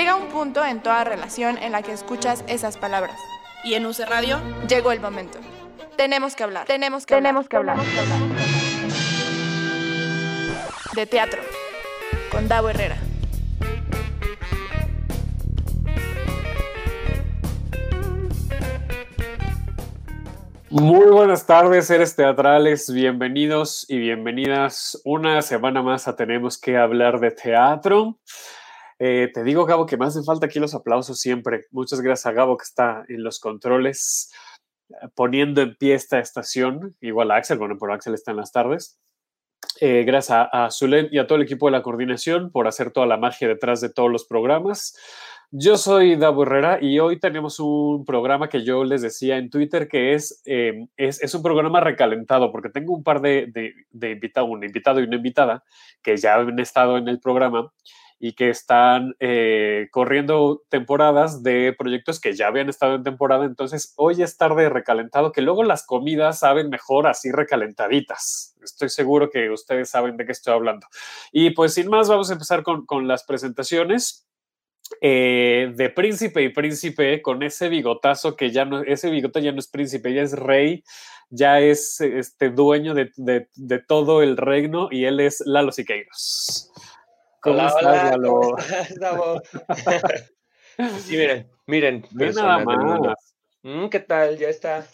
Llega un punto en toda relación en la que escuchas esas palabras. Y en UC Radio llegó el momento. Tenemos que hablar. Tenemos que tenemos hablar. Que hablar. De teatro. Con Davo Herrera. Muy buenas tardes, seres teatrales. Bienvenidos y bienvenidas una semana más a Tenemos que hablar de teatro. Eh, te digo, Gabo, que me hacen falta aquí los aplausos siempre. Muchas gracias a Gabo que está en los controles poniendo en pie esta estación. Igual a Axel, bueno, por Axel está en las tardes. Eh, gracias a, a Zulem y a todo el equipo de la coordinación por hacer toda la magia detrás de todos los programas. Yo soy Davo Herrera y hoy tenemos un programa que yo les decía en Twitter que es, eh, es, es, un programa recalentado porque tengo un par de, de, de invitados, un invitado y una invitada que ya han estado en el programa y que están eh, corriendo temporadas de proyectos que ya habían estado en temporada. Entonces, hoy es tarde recalentado, que luego las comidas saben mejor así recalentaditas. Estoy seguro que ustedes saben de qué estoy hablando. Y pues sin más, vamos a empezar con, con las presentaciones. Eh, de príncipe y príncipe con ese bigotazo que ya no, ese bigote ya no es príncipe, ya es rey, ya es este dueño de, de, de todo el reino y él es Lalo Siqueiros. ¿Cómo hola, estás, hola, Lalo? ¿Cómo estás, sí, miren, miren. Ve nada más. Mm, ¿Qué tal? Ya está.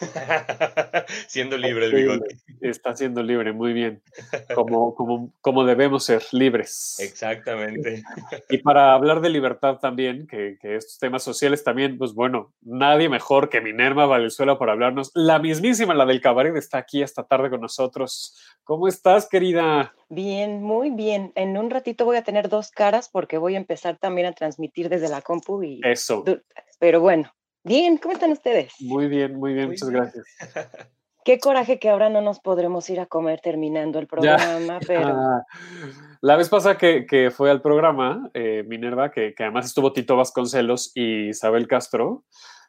siendo libre el bigote. Está siendo libre, muy bien. Como, como, como debemos ser, libres. Exactamente. Y para hablar de libertad también, que, que, estos temas sociales también, pues bueno, nadie mejor que Minerva Valenzuela para hablarnos. La mismísima, la del cabaret, está aquí esta tarde con nosotros. ¿Cómo estás, querida? Bien, muy bien. En un ratito voy a tener dos caras porque voy a empezar también a transmitir desde la compu y... Eso. Pero bueno, Bien, ¿cómo están ustedes? Muy bien, muy bien, muy muchas bien. gracias. Qué coraje que ahora no nos podremos ir a comer terminando el programa, ya. pero... Ah, la vez pasada que, que fue al programa, eh, Minerva, que, que, además estuvo Tito Vasconcelos y Isabel Castro,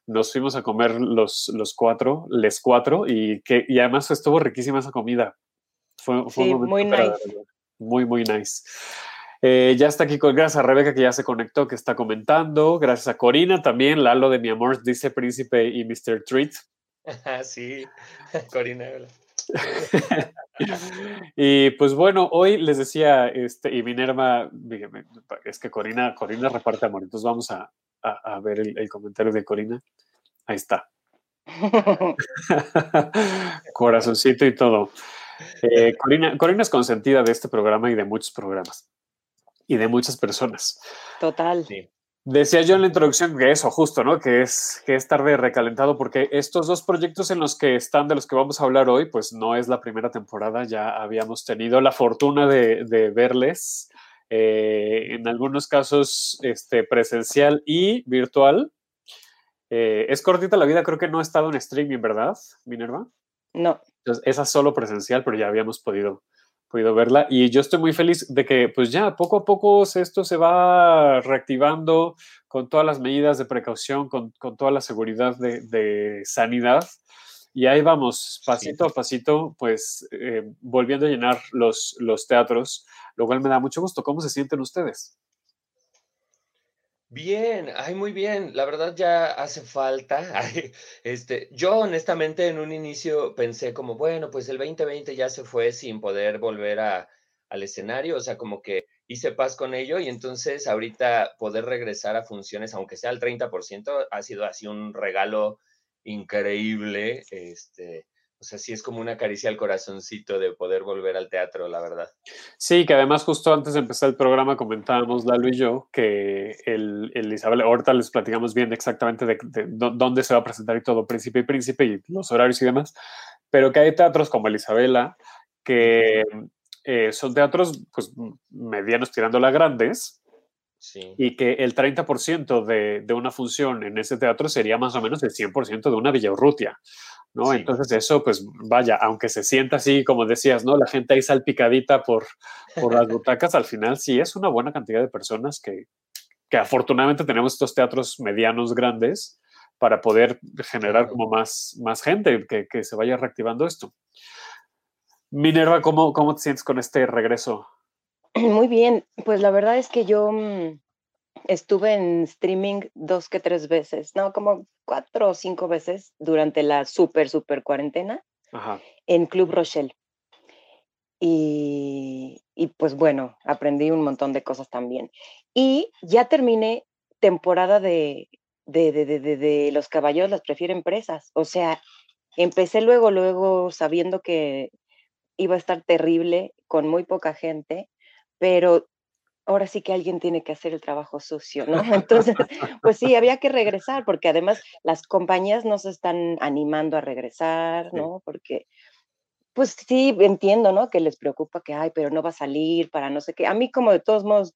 nos fuimos a comer los, los cuatro, les cuatro, y, que, y además estuvo riquísima esa comida. Fue, fue sí, muy nice. Muy, muy nice. Eh, ya está aquí con, gracias a Rebeca que ya se conectó, que está comentando. Gracias a Corina también, Lalo de mi amor, dice Príncipe y Mr. Treat. sí, Corina. y pues bueno, hoy les decía, este, y Minerva, es que Corina, Corina reparte amor, entonces vamos a, a, a ver el, el, comentario de Corina. Ahí está. Corazoncito y todo. Eh, Corina, Corina es consentida de este programa y de muchos programas y de muchas personas. Total. Sí. Decía yo en la introducción que eso, justo, ¿no? Que es, que es tarde recalentado, porque estos dos proyectos en los que están, de los que vamos a hablar hoy, pues no es la primera temporada, ya habíamos tenido la fortuna de, de verles, eh, en algunos casos este, presencial y virtual. Eh, es cortita la vida, creo que no ha estado en streaming, ¿verdad, Minerva? No. Entonces, esa solo presencial, pero ya habíamos podido podido verla y yo estoy muy feliz de que pues ya poco a poco esto se va reactivando con todas las medidas de precaución, con, con toda la seguridad de, de, sanidad y ahí vamos, pasito sí. a pasito, pues eh, volviendo a llenar los, los teatros, lo cual me da mucho gusto. ¿Cómo se sienten ustedes? Bien, ay, muy bien. La verdad ya hace falta. Este, yo honestamente en un inicio pensé como, bueno, pues el 2020 ya se fue sin poder volver a, al escenario, o sea, como que hice paz con ello y entonces ahorita poder regresar a funciones, aunque sea al 30%, ha sido así un regalo increíble, este, o sea, sí es como una caricia al corazoncito de poder volver al teatro, la verdad. Sí, que además justo antes de empezar el programa comentábamos Lalo y yo que el, el Isabel, ahorita les platicamos bien exactamente de, de, de, dónde se va a presentar y todo, Príncipe y Príncipe y los horarios y demás, pero que hay teatros como el Isabela que eh, son teatros pues medianos tirándola grandes, Sí. Y que el 30% de, de, una función en ese teatro sería más o menos el 100% de una Villa Urrutia. ¿No? Sí. Entonces eso, pues vaya, aunque se sienta así, como decías, ¿no? La gente ahí salpicadita por, por las butacas, al final sí es una buena cantidad de personas que, que afortunadamente tenemos estos teatros medianos grandes para poder generar como más, más gente, que, que se vaya reactivando esto. Minerva, ¿cómo, ¿cómo te sientes con este regreso? Muy bien, pues la verdad es que yo, estuve en streaming dos que tres veces, no, como cuatro o cinco veces durante la super, super cuarentena en Club Rochelle. Y, y, pues bueno, aprendí un montón de cosas también. Y ya terminé temporada de, de, de, de, de Los Caballeros las prefieren presas. O sea, empecé luego, luego sabiendo que iba a estar terrible con muy poca gente, pero ahora sí que alguien tiene que hacer el trabajo sucio, ¿no? Entonces, pues sí, había que regresar, porque además las compañías no se están animando a regresar, ¿no? Porque, pues sí, entiendo, ¿no? Que les preocupa que, ay, pero no va a salir para no sé qué. A mí como de todos modos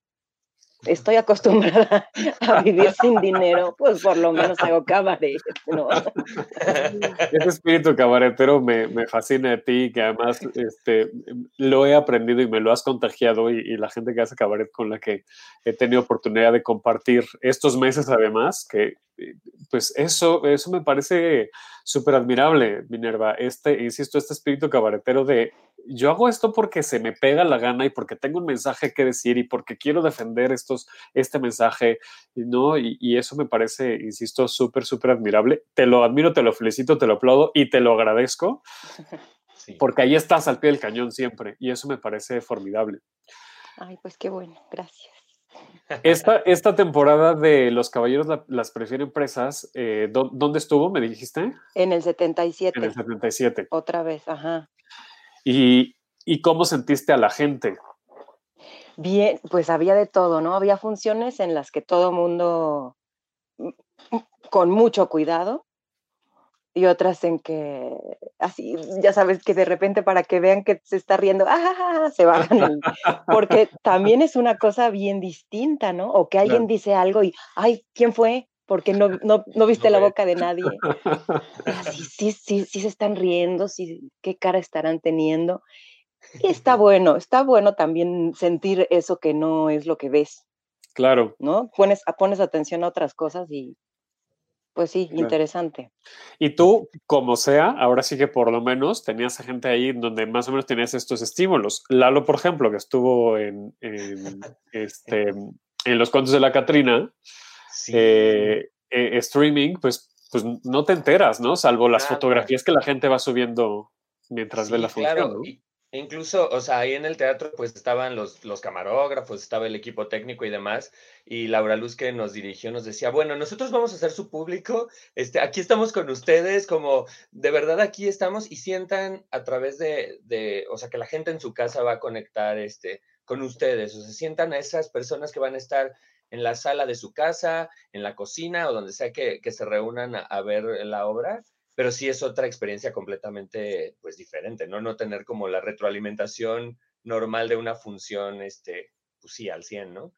estoy acostumbrada a vivir sin dinero, pues por lo menos hago cabaret, ¿no? Ese espíritu cabaretero me, me, fascina de ti, que además este, lo he aprendido y me lo has contagiado y, y, la gente que hace cabaret con la que he tenido oportunidad de compartir estos meses además, que pues eso, eso me parece súper admirable, Minerva. Este, insisto, este espíritu cabaretero de yo hago esto porque se me pega la gana y porque tengo un mensaje que decir y porque quiero defender estos, este mensaje, ¿no? Y, y eso me parece, insisto, súper, súper admirable. Te lo admiro, te lo felicito, te lo aplaudo y te lo agradezco. Sí. Porque ahí estás al pie del cañón siempre y eso me parece formidable. Ay, pues qué bueno, gracias. Esta, esta temporada de Los Caballeros la, las prefieren presas, eh, ¿dónde estuvo, me dijiste? En el 77. En el 77. Otra vez, ajá. ¿Y, ¿Y cómo sentiste a la gente? Bien, pues había de todo, ¿no? Había funciones en las que todo mundo mm, con mucho cuidado y otras en que así, ya sabes que de repente para que vean que se está riendo, ¡ah! se bajan, porque también es una cosa bien distinta, ¿no? O que alguien claro. dice algo y, ay, ¿quién fue? Porque no, no, no viste no la boca de nadie. Así, sí, sí, sí se están riendo, sí, qué cara estarán teniendo. Y está bueno, está bueno también sentir eso que no es lo que ves. Claro. ¿No? Pones, pones atención a otras cosas y, pues sí, claro. interesante. Y tú, como sea, ahora sí que por lo menos tenías a gente ahí donde más o menos tenías estos estímulos. Lalo, por ejemplo, que estuvo en, en este, en Los Cuentos de la Catrina, sí. eh, eh, streaming, pues, pues no te enteras, ¿no? Salvo las claro. fotografías que la gente va subiendo mientras sí, ve la función. Claro. ¿no? Y, Incluso, o sea, ahí en el teatro pues estaban los, los camarógrafos, estaba el equipo técnico y demás, y Laura Luz que nos dirigió nos decía, bueno, nosotros vamos a ser su público, este, aquí estamos con ustedes, como de verdad aquí estamos y sientan a través de, de o sea, que la gente en su casa va a conectar este, con ustedes, o sea, sientan a esas personas que van a estar en la sala de su casa, en la cocina o donde sea que, que se reúnan a ver la obra pero sí es otra experiencia completamente pues diferente, ¿no? No tener como la retroalimentación normal de una función, este, pues sí, al 100, ¿no?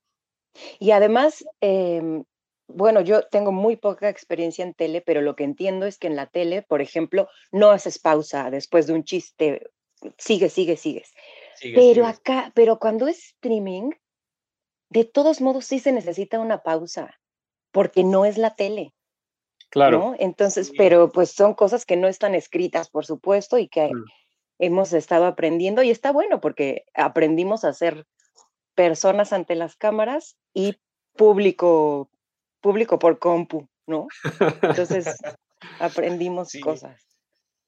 Y además, eh, bueno, yo tengo muy poca experiencia en tele, pero lo que entiendo es que en la tele, por ejemplo, no haces pausa después de un chiste, sigue, sigue, sigues. Sigue, pero sigue. acá, pero cuando es streaming, de todos modos sí se necesita una pausa, porque no es la tele. Claro. ¿no? Entonces, pero pues son cosas que no están escritas, por supuesto, y que mm. hemos estado aprendiendo y está bueno porque aprendimos a ser personas ante las cámaras y público, público por compu, ¿no? Entonces, aprendimos sí. cosas.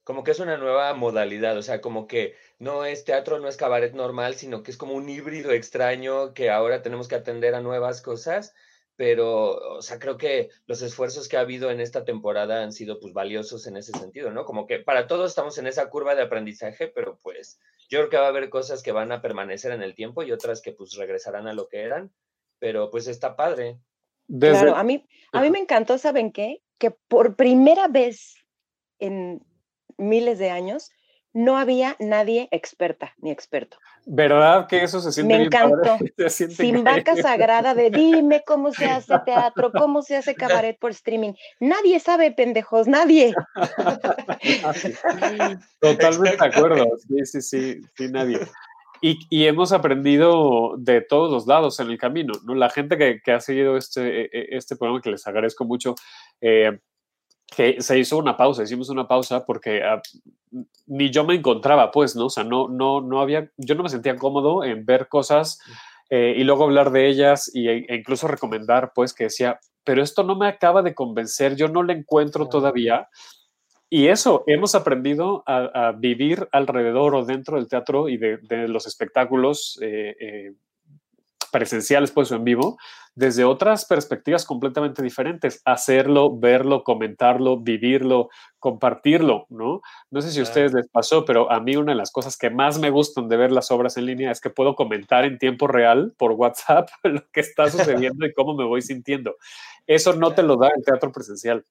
Como que es una nueva modalidad, o sea, como que no es teatro, no es cabaret normal, sino que es como un híbrido extraño que ahora tenemos que atender a nuevas cosas pero, o sea, creo que los esfuerzos que ha habido en esta temporada han sido pues valiosos en ese sentido, ¿no? Como que para todos estamos en esa curva de aprendizaje, pero pues yo creo que va a haber cosas que van a permanecer en el tiempo y otras que pues regresarán a lo que eran, pero pues está padre. Desde... Claro, a mí, a mí me encantó, ¿saben qué? Que por primera vez en miles de años no había nadie experta ni experto. ¿Verdad que eso se siente Me encantó. Siente Sin vaca sagrada de dime cómo se hace teatro, cómo se hace cabaret por streaming. Nadie sabe, pendejos, nadie. Totalmente de acuerdo. Sí, sí, sí, sí, nadie. Y, y, hemos aprendido de todos los lados en el camino. ¿no? La gente que, que ha seguido este, e, e, este programa, que les agradezco mucho, eh, que se hizo una pausa, hicimos una pausa porque uh, ni yo me encontraba, pues, ¿no? O sea, no, no, no había, yo no me sentía cómodo en ver cosas eh, y luego hablar de ellas y, e incluso recomendar, pues, que decía, pero esto no me acaba de convencer, yo no le encuentro todavía. Y eso, hemos aprendido a, vivir alrededor o dentro del teatro y de, los espectáculos eh, eh, presenciales, pues, o en vivo, desde otras perspectivas completamente diferentes. Hacerlo, verlo, comentarlo, vivirlo, compartirlo, ¿no? No sé si a ustedes les pasó, pero a mí una de las cosas que más me gustan de ver las obras en línea es que puedo comentar en tiempo real por WhatsApp lo que está sucediendo y cómo me voy sintiendo. Eso no te lo da el teatro presencial.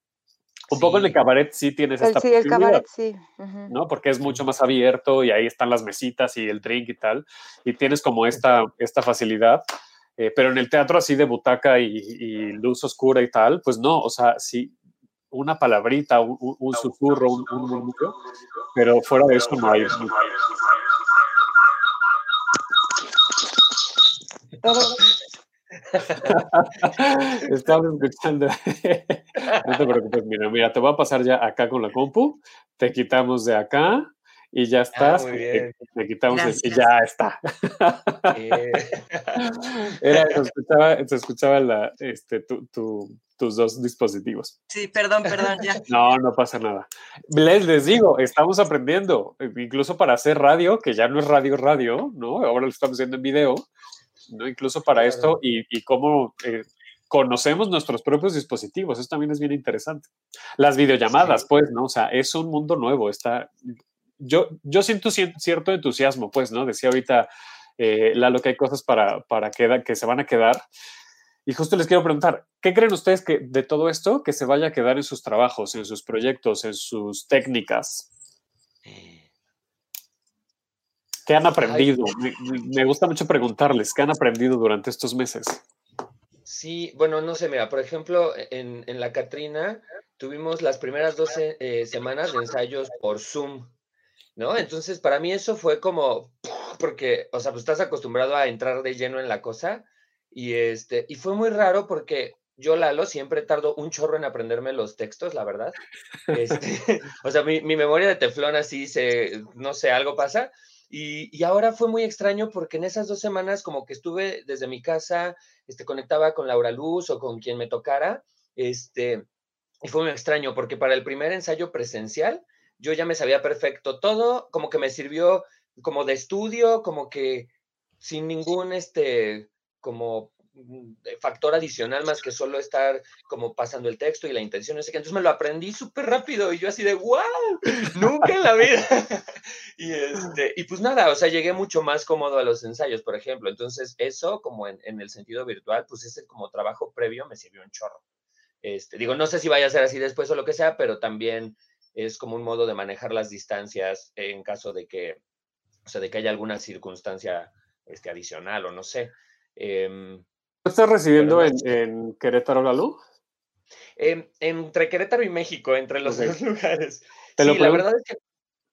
Un poco en el cabaret sí tienes esta Sí, el cabaret sí. ¿no? Porque es mucho más abierto y ahí están las mesitas y el drink y tal. Y tienes como esta, esta facilidad. Eh, pero en el teatro así de butaca y, luz oscura y tal, pues no, o sea, sí, una palabrita, un, un susurro, un, murmullo, pero fuera de eso no hay. Estamos escuchando. no te preocupes, mira, mira, te voy a pasar ya acá con la compu, te quitamos de acá y ya ah, estás. te, quitamos y ya está. Era, se escuchaba, se escuchaba la, este, tus dos dispositivos. Sí, perdón, perdón, ya. No, no pasa nada. Les, les digo, estamos aprendiendo, incluso para hacer radio, que ya no es radio, radio, ¿no? Ahora lo estamos haciendo en video ¿no? Incluso para esto y, cómo eh, conocemos nuestros propios dispositivos. Eso también es bien interesante. Las videollamadas, pues, ¿no? O sea, es un mundo nuevo. Está, yo, yo siento cierto entusiasmo, pues, ¿no? Decía ahorita eh, Lalo que hay cosas para, para que, que se van a quedar. Y justo les quiero preguntar, ¿qué creen ustedes que de todo esto que se vaya a quedar en sus trabajos, en sus proyectos, en sus técnicas? ¿Qué han aprendido? Me, gusta mucho preguntarles, ¿qué han aprendido durante estos meses? Sí, bueno, no sé, mira, por ejemplo, en, la Catrina tuvimos las primeras 12 eh, semanas de ensayos por Zoom, ¿no? Entonces, para mí eso fue como, porque, o sea, pues estás acostumbrado a entrar de lleno en la cosa y este, y fue muy raro porque yo, Lalo, siempre tardo un chorro en aprenderme los textos, la verdad. Este, o sea, mi, mi, memoria de teflón así se, no sé, algo pasa. Y, ahora fue muy extraño porque en esas dos semanas como que estuve desde mi casa, este, conectaba con Laura Luz o con quien me tocara, este, y fue muy extraño porque para el primer ensayo presencial yo ya me sabía perfecto todo, como que me sirvió como de estudio, como que sin ningún, este, como factor adicional más que solo estar como pasando el texto y la intención, no sé. Entonces me lo aprendí súper rápido y yo así de, wow, nunca en la vida. y, este, y pues nada, o sea, llegué mucho más cómodo a los ensayos, por ejemplo. Entonces eso, como en, en el sentido virtual, pues ese como trabajo previo me sirvió un chorro. Este, digo, no sé si vaya a ser así después o lo que sea, pero también es como un modo de manejar las distancias en caso de que, o sea, de que haya alguna circunstancia este, adicional o no sé. Eh, estás residiendo en, en, Querétaro, Lalo? Eh, entre Querétaro y México, entre los dos lugares. sí, la verdad es que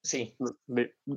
sí.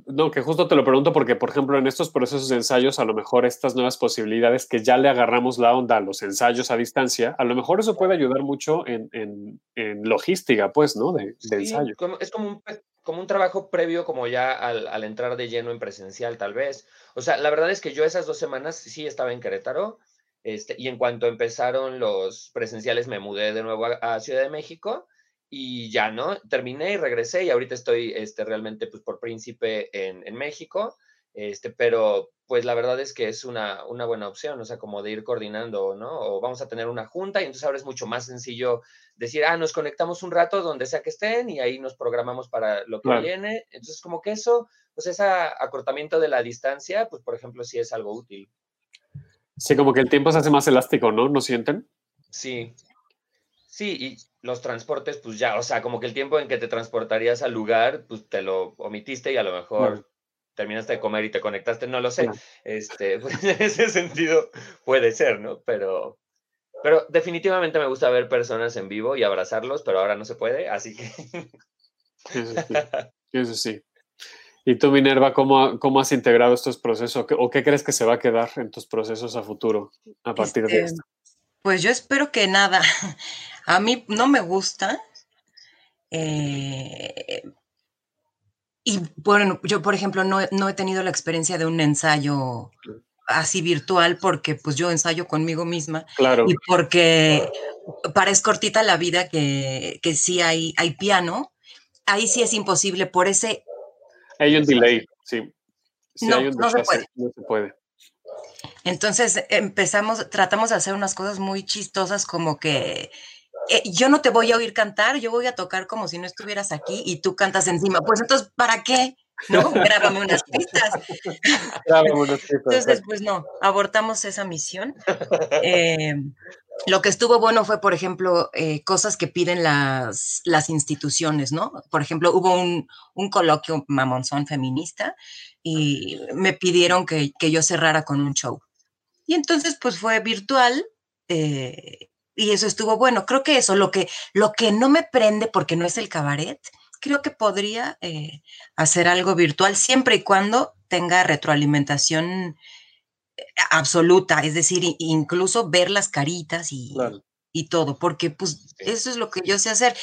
No, que justo te lo pregunto porque, por ejemplo, en estos procesos de ensayos, a lo mejor estas nuevas posibilidades que ya le agarramos la onda a los ensayos a distancia, a lo mejor eso puede ayudar mucho en, en, en logística, pues, ¿no? De, de ensayo. es como un, como un trabajo previo, como ya al, al entrar de lleno en presencial, tal vez. O sea, la verdad es que yo esas dos semanas sí estaba en Querétaro este, y en cuanto empezaron los presenciales, me mudé de nuevo a, Ciudad de México y ya, ¿no? Terminé y regresé y ahorita estoy este, realmente pues, por príncipe en, en México, este, pero pues la verdad es que es una, una, buena opción, o sea, como de ir coordinando, ¿no? O vamos a tener una junta y entonces ahora es mucho más sencillo decir, ah, nos conectamos un rato donde sea que estén y ahí nos programamos para lo que viene. Entonces, como que eso, pues ese acortamiento de la distancia, pues por ejemplo, sí es algo útil. Sí, como que el tiempo se hace más elástico, ¿no? ¿No sienten? Sí. Sí, y los transportes, pues ya, o sea, como que el tiempo en que te transportarías al lugar, pues te lo omitiste y a lo mejor terminaste de comer y te conectaste, no lo sé. Este, pues, en ese sentido puede ser, ¿no? Pero, pero definitivamente me gusta ver personas en vivo y abrazarlos, pero ahora no se puede, así que. Eso sí. Eso sí. ¿Y tú, Minerva, cómo, cómo has integrado estos procesos o qué crees que se va a quedar en tus procesos a futuro a partir de este, esto? Pues yo espero que nada. A mí no me gusta. Eh, y bueno, yo por ejemplo no, he tenido la experiencia de un ensayo así virtual porque pues yo ensayo conmigo misma. Claro. Y porque parece cortita la vida que, que sí hay, hay piano. Ahí sí es imposible por ese... Hay un delay, sí. Sí No, hay un no se puede. No se puede. Entonces empezamos, tratamos de hacer unas cosas muy chistosas como que eh, yo no te voy a oír cantar, yo voy a tocar como si no estuvieras aquí y tú cantas encima. Pues entonces, ¿para qué? ¿No? Grábame unas pistas. Claro, bueno, sí, Entonces, pues no, abortamos esa misión. Eh, lo que estuvo bueno fue, por ejemplo, eh, cosas que piden las, las instituciones, ¿no? Por ejemplo, hubo un, un coloquio mamonzón feminista y me pidieron que, que yo cerrara con un show. Y entonces, pues fue virtual eh, y eso estuvo bueno. Creo que eso, lo que, lo que no me prende porque no es el cabaret, creo que podría eh, hacer algo virtual siempre y cuando tenga retroalimentación absoluta, es decir, incluso ver las caritas y, Claro. y todo, porque pues eso es lo que yo sé hacer.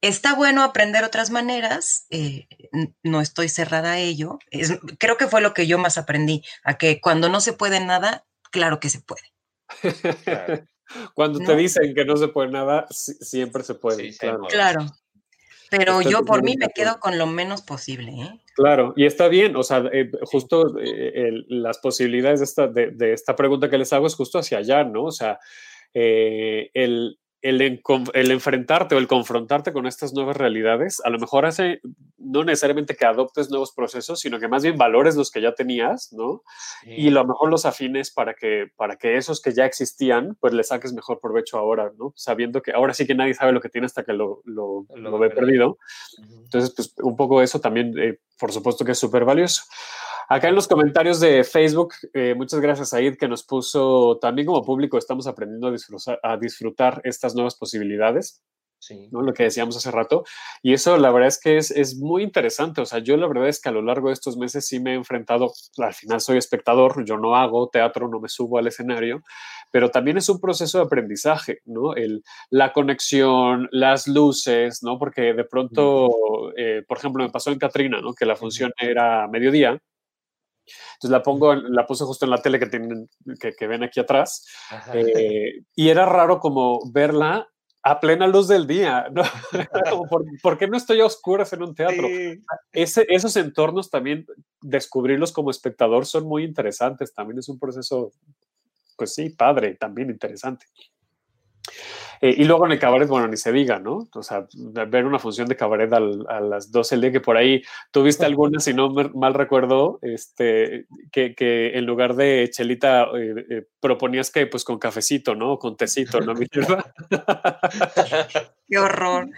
Está bueno aprender otras maneras, eh, no estoy cerrada a ello. Es- creo que fue lo que yo más aprendí, a que cuando no se puede nada, claro que se puede. Claro. Cuando te dicen que no se puede nada, siempre se puede. Sí, claro. Claro. Pero Estoy yo por mí me quedo con lo menos posible, ¿eh? Claro, y está bien, o sea, eh, justo eh, el- las posibilidades de esta, de, de esta pregunta que les hago es justo hacia allá, ¿no? O sea, eh, el, el, el enfrentarte o el confrontarte con estas nuevas realidades, a lo mejor hace no necesariamente que adoptes nuevos procesos, sino que más bien valores los que ya tenías, ¿no? Y a lo mejor los afines para que, para que esos que ya existían, pues le saques mejor provecho ahora, ¿no? Sabiendo que ahora sí que nadie sabe lo que tiene hasta que lo, lo, Lo lo ve perdido. Entonces, pues un poco eso también, eh, por supuesto que es súper valioso. Acá en los comentarios de Facebook, eh, muchas gracias a Id que nos puso, también como público estamos aprendiendo a disfrutar, a disfrutar estas nuevas posibilidades, Sí. ¿no? Lo que decíamos hace rato. Y eso la verdad es que es, es muy interesante. O sea, yo la verdad es que a lo largo de estos meses sí me he enfrentado, al final soy espectador, yo no hago teatro, no me subo al escenario, pero también es un proceso de aprendizaje, ¿no? El, la conexión, las luces, ¿no? Porque de pronto, eh, por ejemplo, me pasó en Catrina, ¿no? Que la función era mediodía. Entonces la pongo, la puse justo en la tele que tienen, que, que ven aquí atrás. Eh, y era raro como verla a plena luz del día, ¿no? Como, ¿por, por qué no estoy a oscuras en un teatro? Sí. Ese, esos entornos también, descubrirlos como espectador son muy interesantes, también es un proceso, pues sí, padre, también interesante. Eh, y luego en el cabaret, bueno, ni se diga, ¿no? O sea, ver una función de cabaret al- a las 12 del día, que por ahí tuviste alguna, si no me- mal recuerdo, este, que, que en lugar de chelita eh, eh, proponías que pues con cafecito, ¿no? O con tecito, ¿no? Qué horror.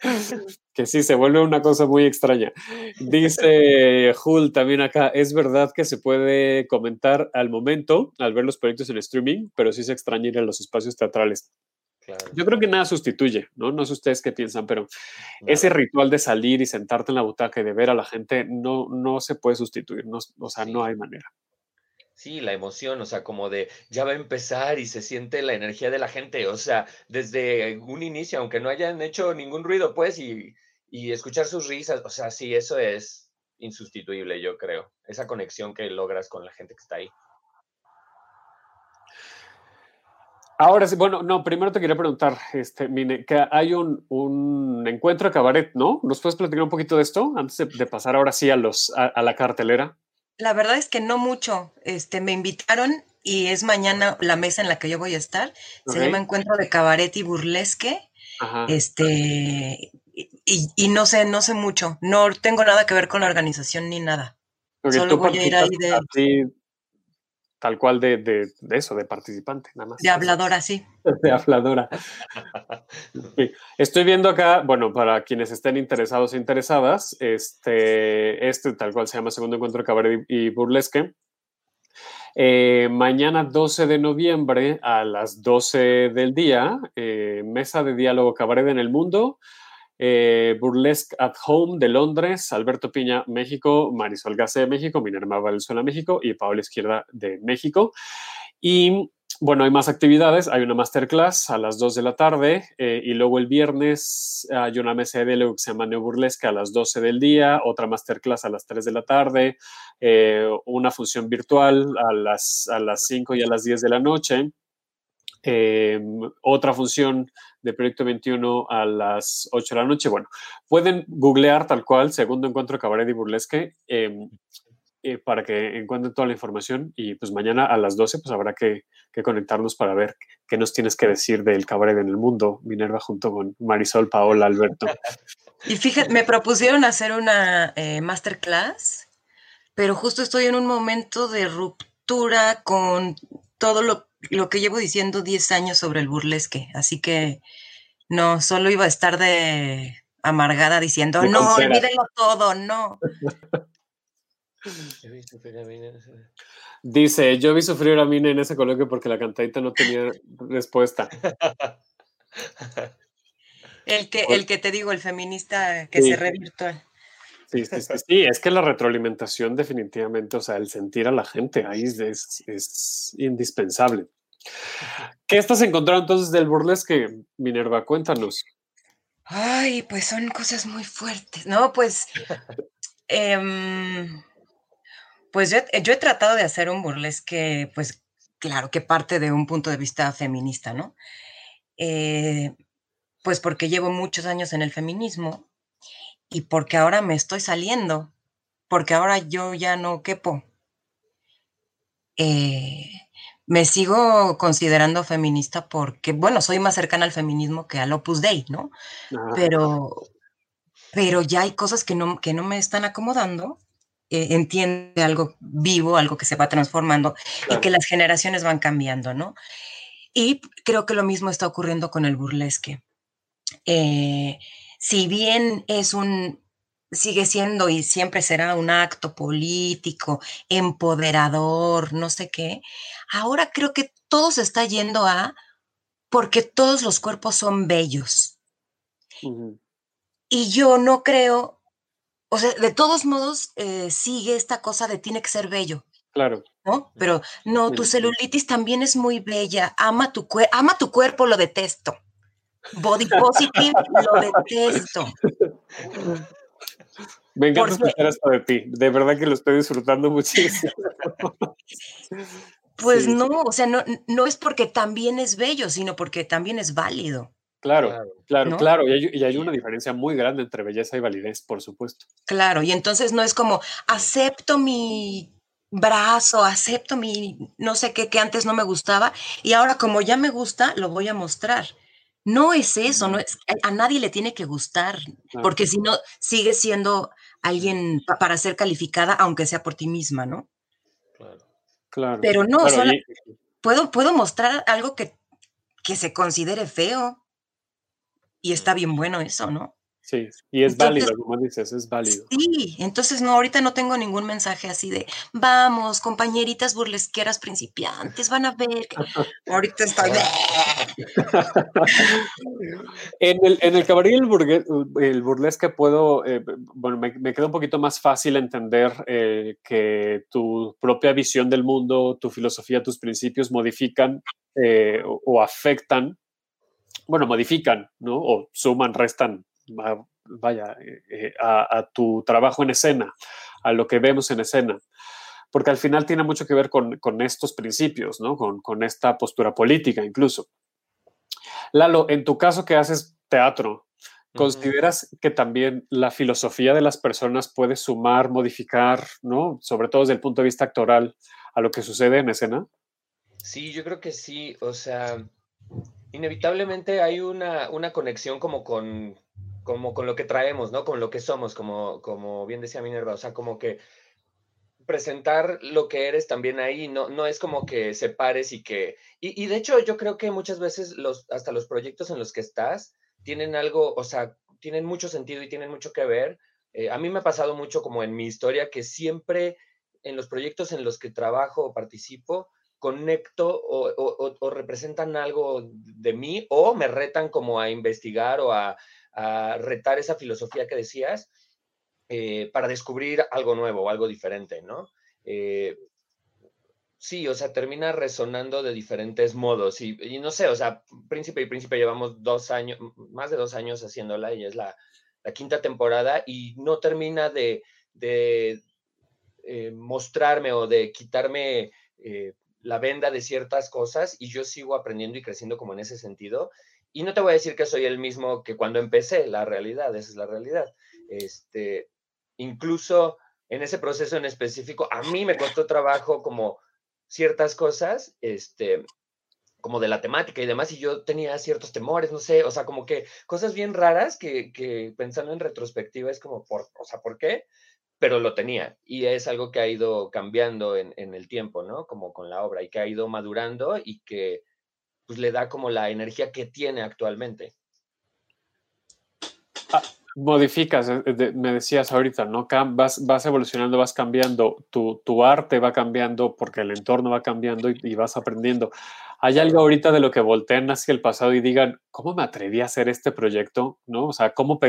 que sí, se vuelve una cosa muy extraña. Dice Hul también acá, es verdad que se puede comentar al momento, al ver los proyectos en streaming, pero sí se extraña ir a los espacios teatrales. Claro. Yo creo que nada sustituye, ¿no? No sé ustedes qué piensan, pero ese ritual de salir y sentarte en la butaca y de ver a la gente no, no se puede sustituir, no, o sea, Sí. no hay manera. Sí, la emoción, o sea, como de ya va a empezar y se siente la energía de la gente, o sea, desde un inicio, aunque no hayan hecho ningún ruido, pues, y, y escuchar sus risas, o sea, sí, eso es insustituible, yo creo, esa conexión que logras con la gente que está ahí. Ahora sí, bueno, no, primero te quería preguntar, este, Mine, que hay un, un encuentro de cabaret, ¿no? ¿Nos puedes platicar un poquito de esto antes de, pasar ahora sí a, los, a, a la cartelera? La verdad es que no mucho. Este, me invitaron y es mañana la mesa en la que yo voy a estar. Se llama Encuentro de Cabaret y Burlesque. Ajá. Este, y, y no sé, no sé mucho. No tengo nada que ver con la organización ni nada. Solo voy a ir ahí así, tal cual de, de, de eso, de participante, nada más. De habladora, sí. De habladora. Estoy viendo acá, bueno, para quienes estén interesados e interesadas, este, este tal cual se llama Segundo Encuentro de Cabaret y y Burlesque. Eh, mañana 12 de noviembre a las 12 del día, eh, mesa de diálogo cabaret en el mundo, eh, Burlesque at Home de Londres, Alberto Piña, México, Marisol Gase de México, Minerva Valenzuela, México y Paola Izquierda de México. Y bueno, hay más actividades. Hay una masterclass a las 2 de la tarde eh, y luego el viernes hay una mesa de diálogo que se llama Neoburlesque a las 12 del día, otra masterclass a las 3 de la tarde, eh, una función virtual a las, a las 5 y a las 10 de la noche, otra función de Proyecto 21 a las 8 de la noche. Bueno, pueden googlear tal cual, segundo encuentro Cabaret y Burlesque. Em, eh, para que encuentren toda la información y pues mañana a las 12 pues habrá que, conectarnos para ver qué nos tienes que decir del cabaret en el mundo, Minerva junto con Marisol, Paola, Alberto. Y fíjate, me propusieron hacer una eh, masterclass, pero justo estoy en un momento de ruptura con todo lo, lo que llevo diciendo 10 años sobre el burlesque, así que no, solo iba a estar de amargada diciendo, no, olvídenlo todo, no. Dice, yo vi sufrir a Mina en ese coloquio porque la cantadita no tenía respuesta. el, que, el que te digo, el feminista que se re virtual. Sí, sí, sí, es que la retroalimentación definitivamente, o sea, el sentir a la gente ahí es, es indispensable. ¿Qué estás encontrando entonces del burlesque, Minerva? Cuéntanos. Ay, pues son cosas muy fuertes, ¿no? Pues em, pues yo, he tratado de hacer un burlesque, pues claro, que parte de un punto de vista feminista, ¿no? Eh, pues porque llevo muchos años en el feminismo y porque ahora me estoy saliendo, porque ahora yo ya no quepo. Eh, me sigo considerando feminista porque, bueno, soy más cercana al feminismo que al Opus Dei, ¿no? Pero, pero ya hay cosas que no, que no me están acomodando eh, entiende algo vivo, algo que se va transformando y que las generaciones van cambiando, ¿no? Y creo que lo mismo está ocurriendo con el burlesque. Eh, si bien es un, sigue siendo y siempre será un acto político, empoderador, no sé qué, ahora creo que todo se está yendo a porque todos los cuerpos son bellos. Y yo no creo o sea, de todos modos, eh, sigue esta cosa de tiene que ser bello. Claro. ¿No? Pero no, tu celulitis también es muy bella. Ama tu, ama tu cuerpo, lo detesto. Body positive, lo detesto. Me encanta escuchar esto de ti. De verdad que lo estoy disfrutando muchísimo. Pues no, o sea, no, no es porque también es bello, sino porque también es válido. Claro, claro, claro. Y, hay, una diferencia muy grande entre belleza y validez, por supuesto. Claro, y entonces no es como acepto mi brazo, acepto mi no sé qué que antes no me gustaba y ahora como ya me gusta, lo voy a mostrar. No es eso, no es, a nadie le tiene que gustar, porque si no, sigue siendo alguien para ser calificada, aunque sea por ti misma, ¿no? Claro. claro. Pero no, puedo, puedo mostrar algo que, que se considere feo. Y está bien bueno eso, ¿no? Sí, y es válido, como dices, es válido. Sí, entonces no, ahorita no tengo ningún mensaje así de, vamos, compañeritas burlesqueras principiantes, van a ver. ahorita está en el, en el cabaret el, burlesque puedo, eh, bueno, me, me, queda un poquito más fácil entender eh, que tu propia visión del mundo, tu filosofía, tus principios modifican eh, o afectan bueno, modifican, ¿no? O suman, restan, vaya, eh, eh, a, tu trabajo en escena, a lo que vemos en escena. Porque al final tiene mucho que ver con, estos principios, ¿no? Con, esta postura política incluso. Lalo, en tu caso que haces teatro, ¿consideras que también la filosofía de las personas puede sumar, modificar, ¿no? Sobre todo desde el punto de vista actoral, a lo que sucede en escena? Sí, yo creo que sí. O sea, inevitablemente hay una, una conexión como con, como con lo que traemos, ¿no? Con lo que somos, como, como bien decía Minerva, o sea, como que presentar lo que eres también ahí, no, no es como que separes y que... Y, de hecho yo creo que muchas veces los, hasta los proyectos en los que estás tienen algo, o sea, tienen mucho sentido y tienen mucho que ver. Eh, a mí me ha pasado mucho como en mi historia que siempre en los proyectos en los que trabajo o participo, conecto o, representan algo de mí o me retan como a investigar o a, retar esa filosofía que decías eh, para descubrir algo nuevo o algo diferente, ¿no? Eh, sí, o sea, termina resonando de diferentes modos. Y, no sé, o sea, Príncipe y Príncipe llevamos dos años, más de dos años haciéndola y es la, quinta temporada y no termina de, eh, mostrarme o de quitarme eh, la venda de ciertas cosas y yo sigo aprendiendo y creciendo como en ese sentido. Y no te voy a decir que soy el mismo que cuando empecé, la realidad, esa es la realidad. Este, incluso en ese proceso en específico, a mí me costó trabajo como ciertas cosas, este, como de la temática y demás, y yo tenía ciertos temores, no sé, o sea, como que cosas bien raras que, pensando en retrospectiva es como, por, o sea, ¿por qué? Pero lo tenía, y es algo que ha ido cambiando en, en el tiempo, ¿no? Como con la obra, y que ha ido madurando y que pues le da como la energía que tiene actualmente. Ah, modificas, eh, me decías ahorita, ¿no? Vas, vas evolucionando, vas cambiando, tu, tu, arte va cambiando porque el entorno va cambiando y, vas aprendiendo. ¿Hay algo ahorita de lo que volteen hacia el pasado y digan, ¿cómo me atreví a hacer este proyecto? ¿No? O sea, ¿cómo,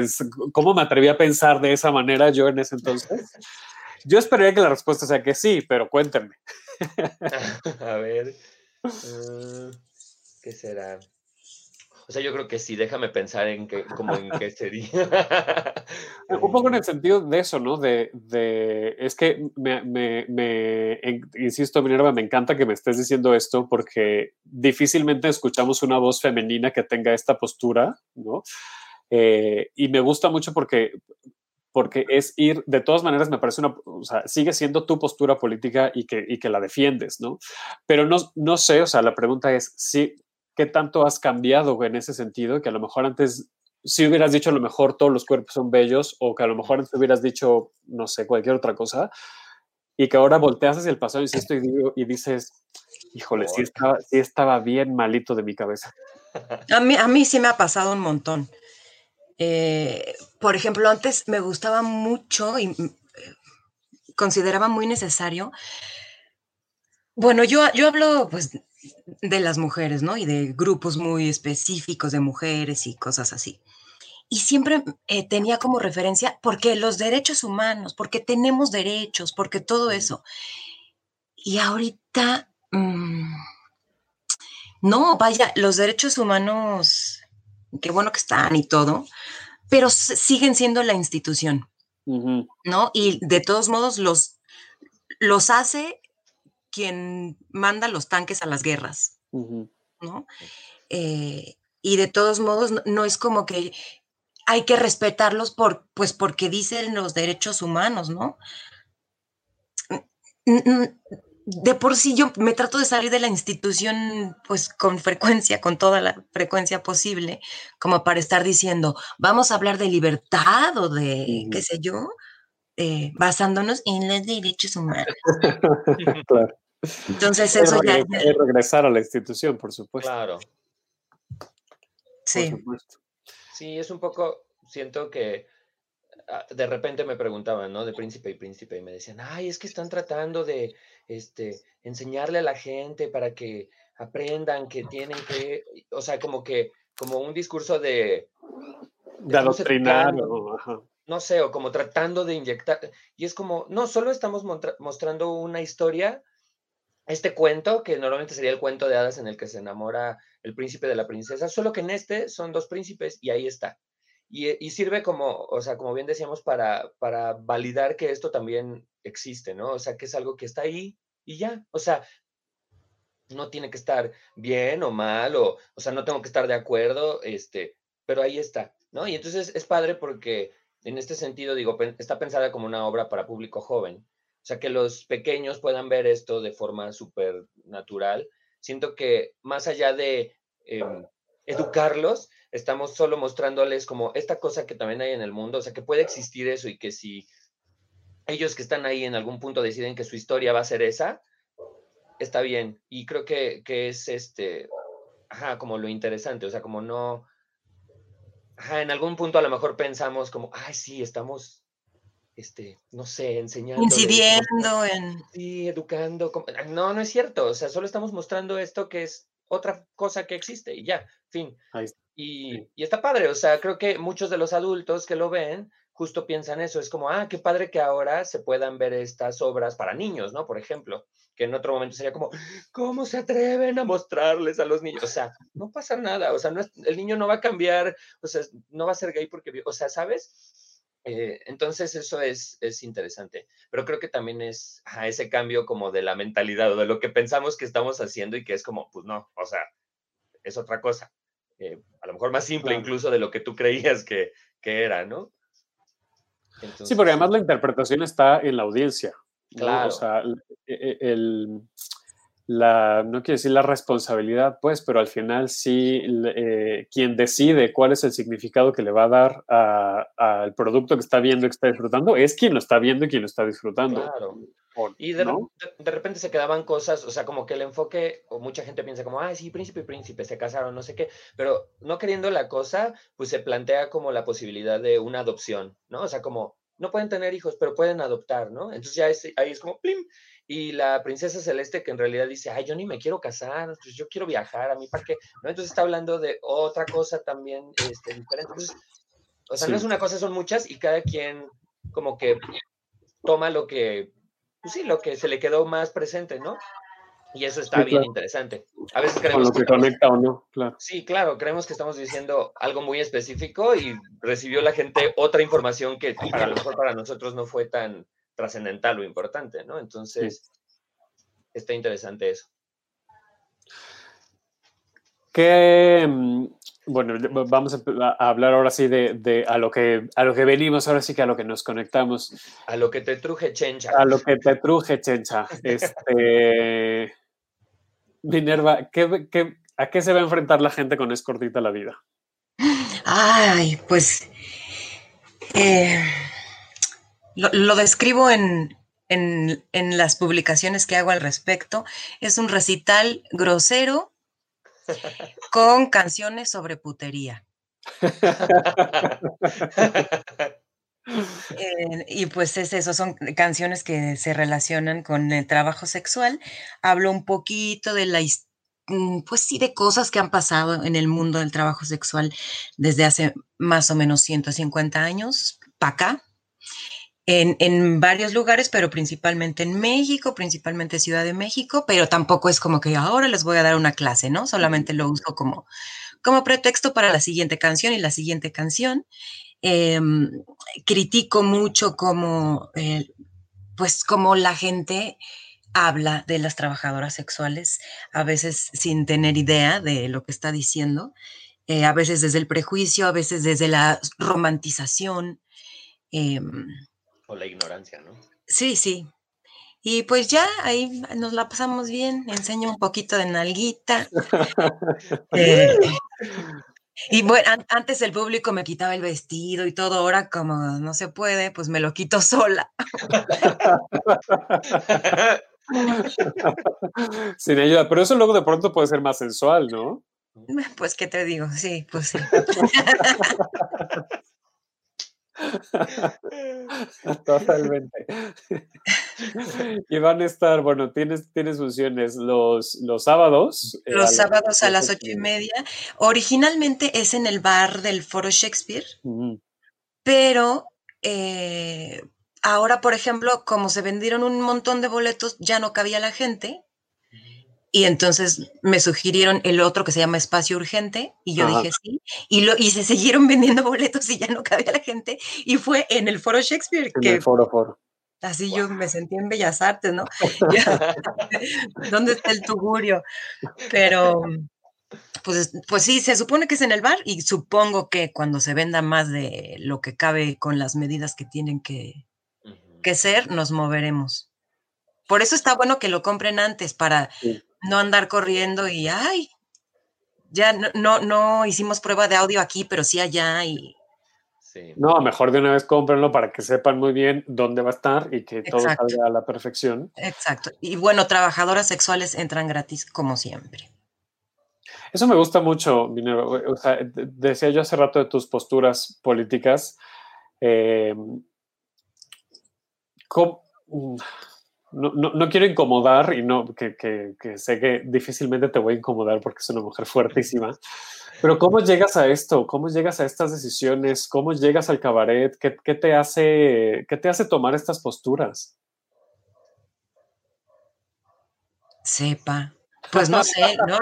cómo me atreví a pensar de esa manera yo en ese entonces? Yo esperaría que la respuesta sea que sí, pero cuéntenme. a ver, uh, ¿qué será? O sea, yo creo que sí, déjame pensar en qué, como en qué sería. Un poco en el sentido de eso, ¿no? De, de es que me, me, me insisto, Minerva, me encanta que me estés diciendo esto porque difícilmente escuchamos una voz femenina que tenga esta postura, ¿no? Eh, y me gusta mucho porque porque es ir, de todas maneras me parece una, o sea, sigue siendo tu postura política y que, y que la defiendes, ¿no? Pero no, no sé, o sea, la pregunta es si ¿qué tanto has cambiado en ese sentido? Que a lo mejor antes, si hubieras dicho a lo mejor todos los cuerpos son bellos, o que a lo mejor antes hubieras dicho, no sé, cualquier otra cosa, y que ahora volteas hacia el pasado y, esto y, dices, híjole, sí estaba, sí estaba bien malito de mi cabeza. A mí, a mí sí me ha pasado un montón. Eh, por ejemplo, antes me gustaba mucho y mm, consideraba muy necesario. Bueno, yo, yo hablo pues de las mujeres, ¿no? Y de grupos muy específicos de mujeres y cosas así. Y siempre eh, tenía como referencia, porque los derechos humanos, porque tenemos derechos, porque todo eso. Y ahorita, mm, no, vaya, los derechos humanos, qué bueno que están y todo, pero siguen siendo la institución, ¿no? Y de todos modos los, los hace quien manda los tanques a las guerras, ¿no? Eh, y de todos modos, no, es como que hay que respetarlos por, pues porque dicen los derechos humanos, ¿no? De por sí yo me trato de salir de la institución pues con frecuencia, con toda la frecuencia posible, como para estar diciendo, vamos a hablar de libertad o de, qué sé yo, eh, basándonos en los derechos humanos. claro. Entonces eso ya... Es regresar a la institución, por supuesto. Claro. Sí. Sí, es un poco, siento que ah, de repente me preguntaban, ¿no? De príncipe y príncipe, y me decían, ay, es que están tratando de este, enseñarle a la gente para que aprendan que tienen que, o sea, como que, como un discurso de... De adoctrinar. no sé, o como tratando de inyectar. Y es como, no, solo estamos mostrando una historia este cuento, que normalmente sería el cuento de hadas en el que se enamora el príncipe de la princesa, solo que en este son dos príncipes y ahí está. Y, sirve como, o sea, como bien decíamos, para, para validar que esto también existe, ¿no? O sea, que es algo que está ahí y ya. O sea, no tiene que estar bien o mal, o, o sea, no tengo que estar de acuerdo, este, pero ahí está, ¿no? Y entonces es padre porque en este sentido, digo, está pensada como una obra para público joven, o sea, que los pequeños puedan ver esto de forma súper natural. Siento que más allá de em, educarlos, estamos solo mostrándoles como esta cosa que también hay en el mundo, o sea, que puede existir eso y que si ellos que están ahí en algún punto deciden que su historia va a ser esa, está bien. Y creo que, que es este, ajá, como lo interesante, o sea, como no, ajá, en algún punto a lo mejor pensamos como, ay, sí, estamos este, no sé, enseñando. Incidiendo en. Sí, educando. Ah, no, no es cierto. O sea, solo estamos mostrando esto que es otra cosa que existe y ya, fin. Y, y, está padre. O sea, creo que muchos de los adultos que lo ven justo piensan eso, es como, ah, qué padre que ahora se puedan ver estas obras para niños, ¿no? Por ejemplo, que en otro momento sería como, ¿cómo se atreven a mostrarles a los niños? O sea, no pasa nada, o sea, no el niño no va a cambiar, o sea, no va a ser gay porque, o sea, ¿sabes? Eh, entonces eso es, es interesante, pero creo que también es ese cambio como de la mentalidad o de lo que pensamos que estamos haciendo y que es como, pues no, o sea, es otra cosa. Eh, a lo mejor más simple incluso de lo que tú creías que, que era, ¿no? sí, porque además la interpretación está en la audiencia. Claro. O sea, e, e, el, la, no quiero decir la responsabilidad, pues, pero al final sí, eh, quien decide cuál es el significado que le va a dar al producto que está viendo y que está disfrutando, es quien lo está viendo y quien lo está disfrutando. Claro. y de, de, repente se quedaban cosas, o sea, como que el enfoque, o mucha gente piensa como, ah, sí, príncipe y príncipe, se casaron, no sé qué, pero no queriendo la cosa, pues se plantea como la posibilidad de una adopción, ¿no? O sea, como, no pueden tener hijos, pero pueden adoptar, ¿no? Entonces ya es, ahí es como, plim, y la princesa celeste que en realidad dice, ay, yo ni me quiero casar, pues yo quiero viajar, a mí para qué, ¿no? Entonces está hablando de otra cosa también este, diferente. Entonces, o sea, no es una cosa, son muchas y cada quien como que toma lo que, pues sí, lo que se le quedó más presente, ¿no? Y eso está bien interesante. A veces creemos que, conecta o no, claro. Sí, claro, creemos que estamos diciendo algo muy específico y recibió la gente otra información que a lo mejor para nosotros no fue tan trascendental o importante, ¿no? Entonces, está interesante eso. Que, mm, bueno, vamos a hablar ahora sí de, a, lo que, a lo que venimos, ahora sí que a lo que nos conectamos. A lo que te truje chencha. A lo que te truje chencha. Este, Minerva, ¿qué, a qué se va a enfrentar la gente con Es cortita la vida? Ay, pues eh, lo, describo en, en, en, las publicaciones que hago al respecto. Es un recital grosero con canciones sobre putería. Eh, y pues es eso, son canciones que se relacionan con el trabajo sexual. Hablo un poquito de la mm, pues sí, de cosas que han pasado en el mundo del trabajo sexual desde hace más o menos 150 años para acá. En, en, varios lugares, pero principalmente en México, principalmente Ciudad de México, pero tampoco es como que ahora les voy a dar una clase, ¿no? Solamente lo uso como, como pretexto para la siguiente canción y la siguiente canción. Em, critico mucho como, eh, pues, como la gente habla de las trabajadoras sexuales, a veces sin tener idea de lo que está diciendo, eh, a veces desde el prejuicio, a veces desde la romantización. Em, o la ignorancia, ¿no? Sí, sí. Y pues ya ahí nos la pasamos bien, enseño un poquito de nalguita. eh, y bueno, antes el público me quitaba el vestido y todo, ahora como no se puede, pues me lo quito sola. Sin ayuda, pero eso luego de pronto puede ser más sensual, ¿no? Pues, ¿qué te digo? Sí, pues sí. Totalmente. y van a estar, bueno, tienes, tienes funciones los, los sábados. Eh, los sábados a las ocho y media. Originalmente es en el bar del Foro Shakespeare, pero eh, ahora, por ejemplo, como se vendieron un montón de boletos, ya no cabía la gente. Y entonces me sugirieron el otro que se llama Espacio Urgente y yo dije sí. Y, lo, y se siguieron vendiendo boletos y ya no cabía la gente. Y fue en el Foro Shakespeare. En el Foro Foro. Así yo me sentí en Bellas Artes, ¿no? ¿Dónde está el tugurio? Pero, pues, pues sí, se supone que es en el bar y supongo que cuando se venda más de lo que cabe con las medidas que tienen que, que ser, nos moveremos. Por eso está bueno que lo compren antes para no andar corriendo y, ay, ya no, no, hicimos prueba de audio aquí, pero sí allá y... No, mejor de una vez cómprenlo para que sepan muy bien dónde va a estar y que todo salga a la perfección. Exacto. Y bueno, trabajadoras sexuales entran gratis como siempre. Eso me gusta mucho, Minerva. O sea, decía yo hace rato de tus posturas políticas. Eh, ¿cómo, no, no, quiero incomodar y no, que, que, sé que difícilmente te voy a incomodar porque es una mujer fuertísima. Pero ¿cómo llegas a esto? ¿Cómo llegas a estas decisiones? ¿Cómo llegas al cabaret? ¿Qué, qué te, hace, qué te hace tomar estas posturas? Sepa. Pues no sé, ¿no?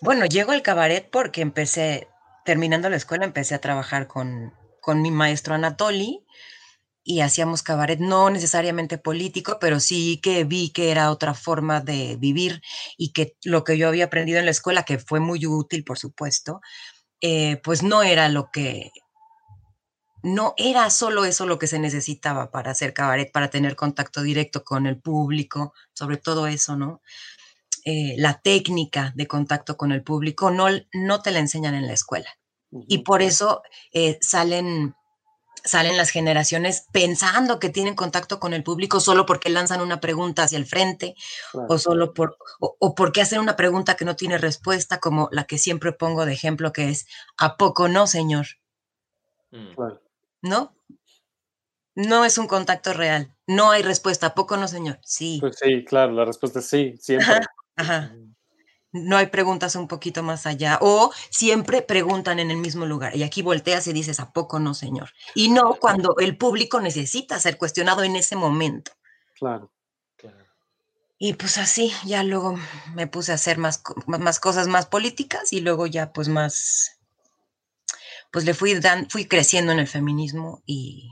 Bueno, llego al cabaret porque empecé, terminando la escuela, empecé a trabajar con, con mi maestro Anatoly y hacíamos cabaret, no necesariamente político, pero sí que vi que era otra forma de vivir y que lo que yo había aprendido en la escuela, que fue muy útil, por supuesto, eh, pues no era lo que, no era solo eso lo que se necesitaba para hacer cabaret, para tener contacto directo con el público, sobre todo eso, ¿no? Eh, la técnica de contacto con el público no, no te la enseñan en la escuela. Y por eso eh, salen salen las generaciones pensando que tienen contacto con el público solo porque lanzan una pregunta hacia el frente o solo por o, porque hacen una pregunta que no tiene respuesta como la que siempre pongo de ejemplo que es ¿a poco no, señor? Mm. ¿No? No es un contacto real. No hay respuesta. ¿A poco no, señor? Sí. Pues sí, claro, la respuesta es sí, siempre. ajá no hay preguntas un poquito más allá. O siempre preguntan en el mismo lugar. Y aquí volteas y dices, ¿a poco no, señor? Y no cuando el público necesita ser cuestionado en ese momento. Claro. Y pues así, ya luego me puse a hacer más, más cosas más políticas y luego ya pues más, pues le fui, dan, fui creciendo en el feminismo y,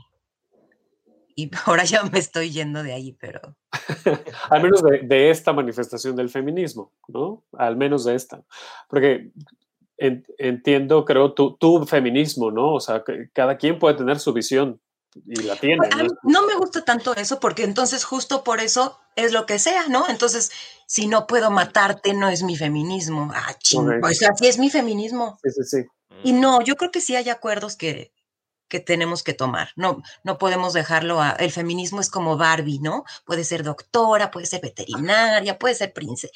y ahora ya me estoy yendo de ahí, pero... Al menos de, esta manifestación del feminismo, ¿no? Al menos de esta. Porque entiendo, creo, tu, tu, feminismo, ¿no? O sea, que cada quien puede tener su visión y la tiene. ¿no? me gusta tanto eso porque entonces justo por eso es lo que sea, ¿no? Entonces, si no puedo matarte, no es mi feminismo. Ah, ching, o sea, sí es mi feminismo. Sí, sí, sí. Y no, yo creo que sí hay acuerdos que, que tenemos que tomar. No, no podemos dejarlo a. El feminismo es como Barbie, ¿no? Puede ser doctora, puede ser veterinaria, puede ser princesa.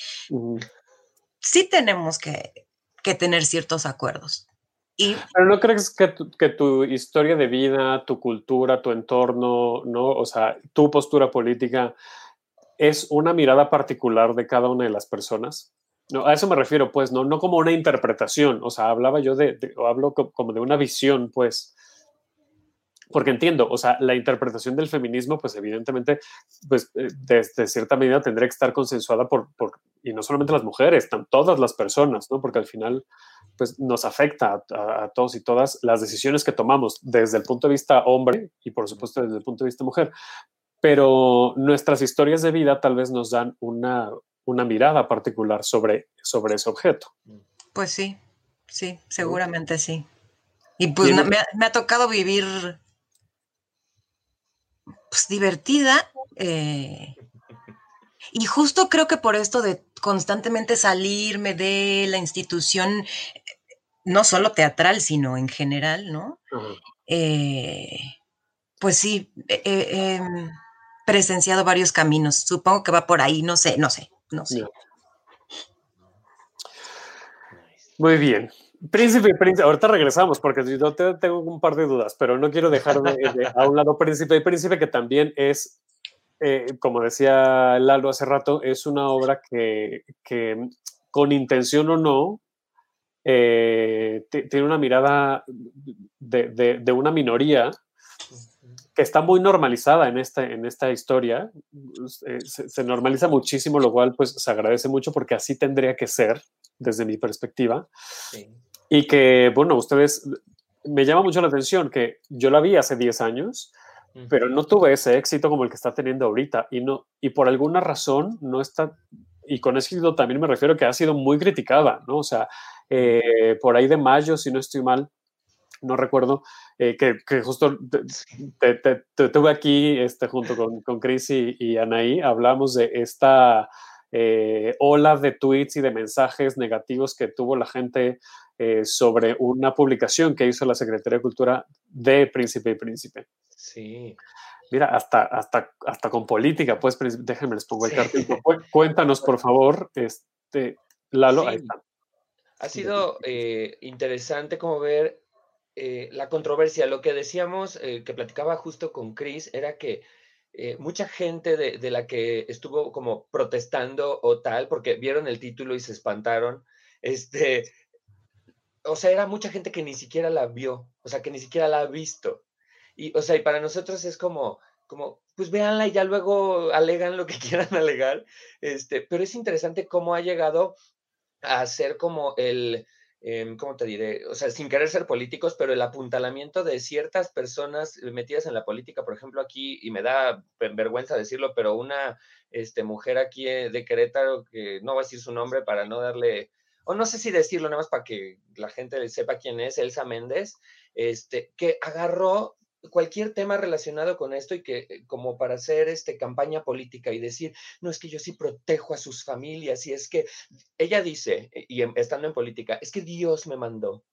Sí tenemos que, que, tener ciertos acuerdos. Y, Pero no crees que tu, que tu historia de vida, tu cultura, tu entorno, ¿no? O sea, tu postura política es una mirada particular de cada una de las personas. No, a eso me refiero, pues, no, no como una interpretación, o sea, hablaba yo de, de o hablo como de una visión, pues, porque entiendo, o sea, la interpretación del feminismo, pues evidentemente, pues desde eh, cierta medida tendría que estar consensuada por, por y no solamente las mujeres, todas las personas, ¿no? Porque al final, pues nos afecta a, todos y todas las decisiones que tomamos desde el punto de vista hombre y por supuesto desde el punto de vista mujer. Pero nuestras historias de vida tal vez nos dan una, una mirada particular sobre, sobre ese objeto. Pues sí, sí, seguramente sí. Y pues me ha tocado vivir pues, divertida. Eh, y justo creo que por esto de constantemente salirme de la institución, no solo teatral, sino en general, ¿no? Eh, pues sí, he presenciado varios caminos. Supongo que va por ahí, no sé, no sé, no sé. Muy bien. Príncipe, príncipe, ahorita regresamos porque yo tengo un par de dudas, pero no quiero dejar a un lado Príncipe y Príncipe, que también es, eh, como decía Lalo hace rato, es una obra que, que con intención o no, eh, tiene una mirada de, de, de, una minoría que está muy normalizada en esta, en esta historia. Se, se, normaliza muchísimo, lo cual pues se agradece mucho porque así tendría que ser desde mi perspectiva. Sí. Y que, bueno, ustedes, me llama mucho la atención que yo la vi hace 10 años, pero no tuve ese éxito como el que está teniendo ahorita y, no, y por alguna razón no está, y con éxito también me refiero que ha sido muy criticada, ¿no? O sea, eh, por ahí de mayo, si no estoy mal, no recuerdo, eh, que, que, justo te, te, tuve aquí este, junto con, con Chris y, y Anaí, hablamos de esta eh, ola de tweets y de mensajes negativos que tuvo la gente eh, sobre una publicación que hizo la Secretaría de Cultura de Príncipe y Príncipe. Sí. Mira, hasta, hasta, hasta con política, pues déjenme les pongo el cartel. Cuéntanos, por favor, este, Lalo. Ha sido eh, interesante como ver eh, la controversia. Lo que decíamos, que platicaba justo con Chris, era que mucha gente de, de, la que estuvo como protestando o tal, porque vieron el título y se espantaron, este, o sea, era mucha gente que ni siquiera la vio, o sea, que ni siquiera la ha visto. Y, o sea, y para nosotros es como, como, pues véanla y ya luego alegan lo que quieran alegar, este, pero es interesante cómo ha llegado a ser como el, em, ¿cómo te diré? O sea, sin querer ser políticos, pero el apuntalamiento de ciertas personas metidas en la política, por ejemplo, aquí, y me da vergüenza decirlo, pero una este, mujer aquí eh, de Querétaro, que no va a decir su nombre para no darle, o no sé si decirlo nada más para que la gente sepa quién es, Elsa Méndez, este, que agarró cualquier tema relacionado con esto y que eh, como para hacer este campaña política y decir, no es que yo sí protejo a sus familias y es que ella dice, y estando en política, es que Dios me mandó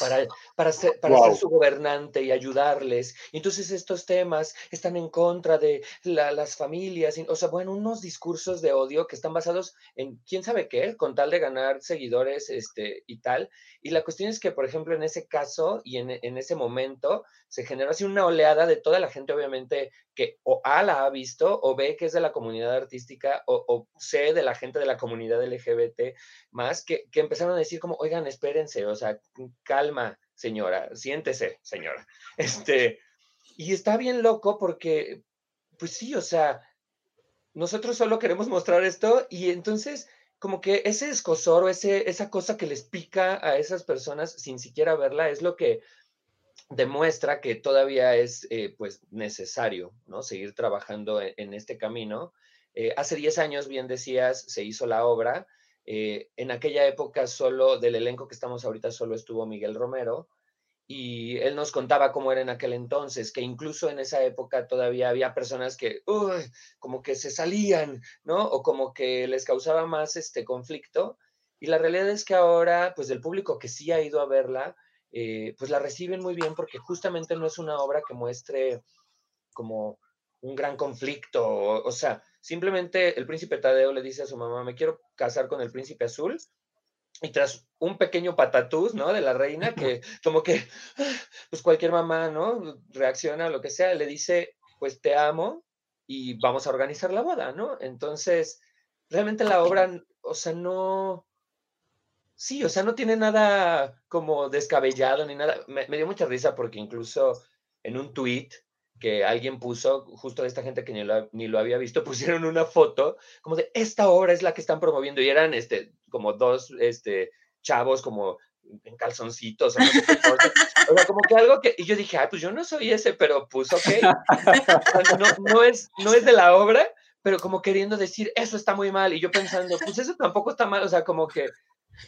para, para, ser, para ser su gobernante y ayudarles. Y entonces estos temas están en contra de las familias, o sea, bueno, unos discursos de odio que están basados en quién sabe qué, con tal de ganar seguidores este, y tal. Y la cuestión es que, por ejemplo, en ese caso y en, en ese momento se generó así una oleada de toda la gente, obviamente, que o A la ha visto o ve que es de la comunidad artística o, o C de la gente de la comunidad LGBT más, que, que empezaron a decir como, oigan, espérense, o sea, calma, señora, siéntese, señora. Este, y está bien loco porque, pues sí, o sea, nosotros solo queremos mostrar esto y entonces como que ese escosor o ese, esa cosa que les pica a esas personas sin siquiera verla es lo que demuestra que todavía es eh, pues necesario, ¿no? Seguir trabajando e, en, este camino. Eh, hace 10 años, bien decías, se hizo la obra, eh, en aquella época solo del elenco que estamos ahorita solo estuvo Miguel Romero y él nos contaba cómo era en aquel entonces, que incluso en esa época todavía había personas que como que se salían, ¿no? O como que les causaba más este conflicto. Y la realidad es que ahora, pues el público que sí ha ido a verla, eh, pues la reciben muy bien porque justamente no es una obra que muestre como un gran conflicto, o sea, Simplemente el príncipe Tadeo le dice a su mamá, me quiero casar con el príncipe azul. Y tras un pequeño patatús, ¿no? De la reina, que como que, pues cualquier mamá, ¿no? Reacciona a lo que sea, le dice, pues te amo y vamos a organizar la boda, ¿no? Entonces, realmente la obra, o sea, no, sí, o sea, no tiene nada como descabellado ni nada. Me, me dio mucha risa porque incluso en un tweet que alguien puso, justo de esta gente que ni lo, ni lo, había visto, pusieron una foto como de esta obra es la que están promoviendo y eran este, como dos este, chavos como en calzoncitos, o, sea, como que algo que, y yo dije, ay, pues yo no soy ese, pero pues ok, no, no, es, no es de la obra, pero como queriendo decir, eso está muy mal, y yo pensando, pues eso tampoco está mal, o sea, como que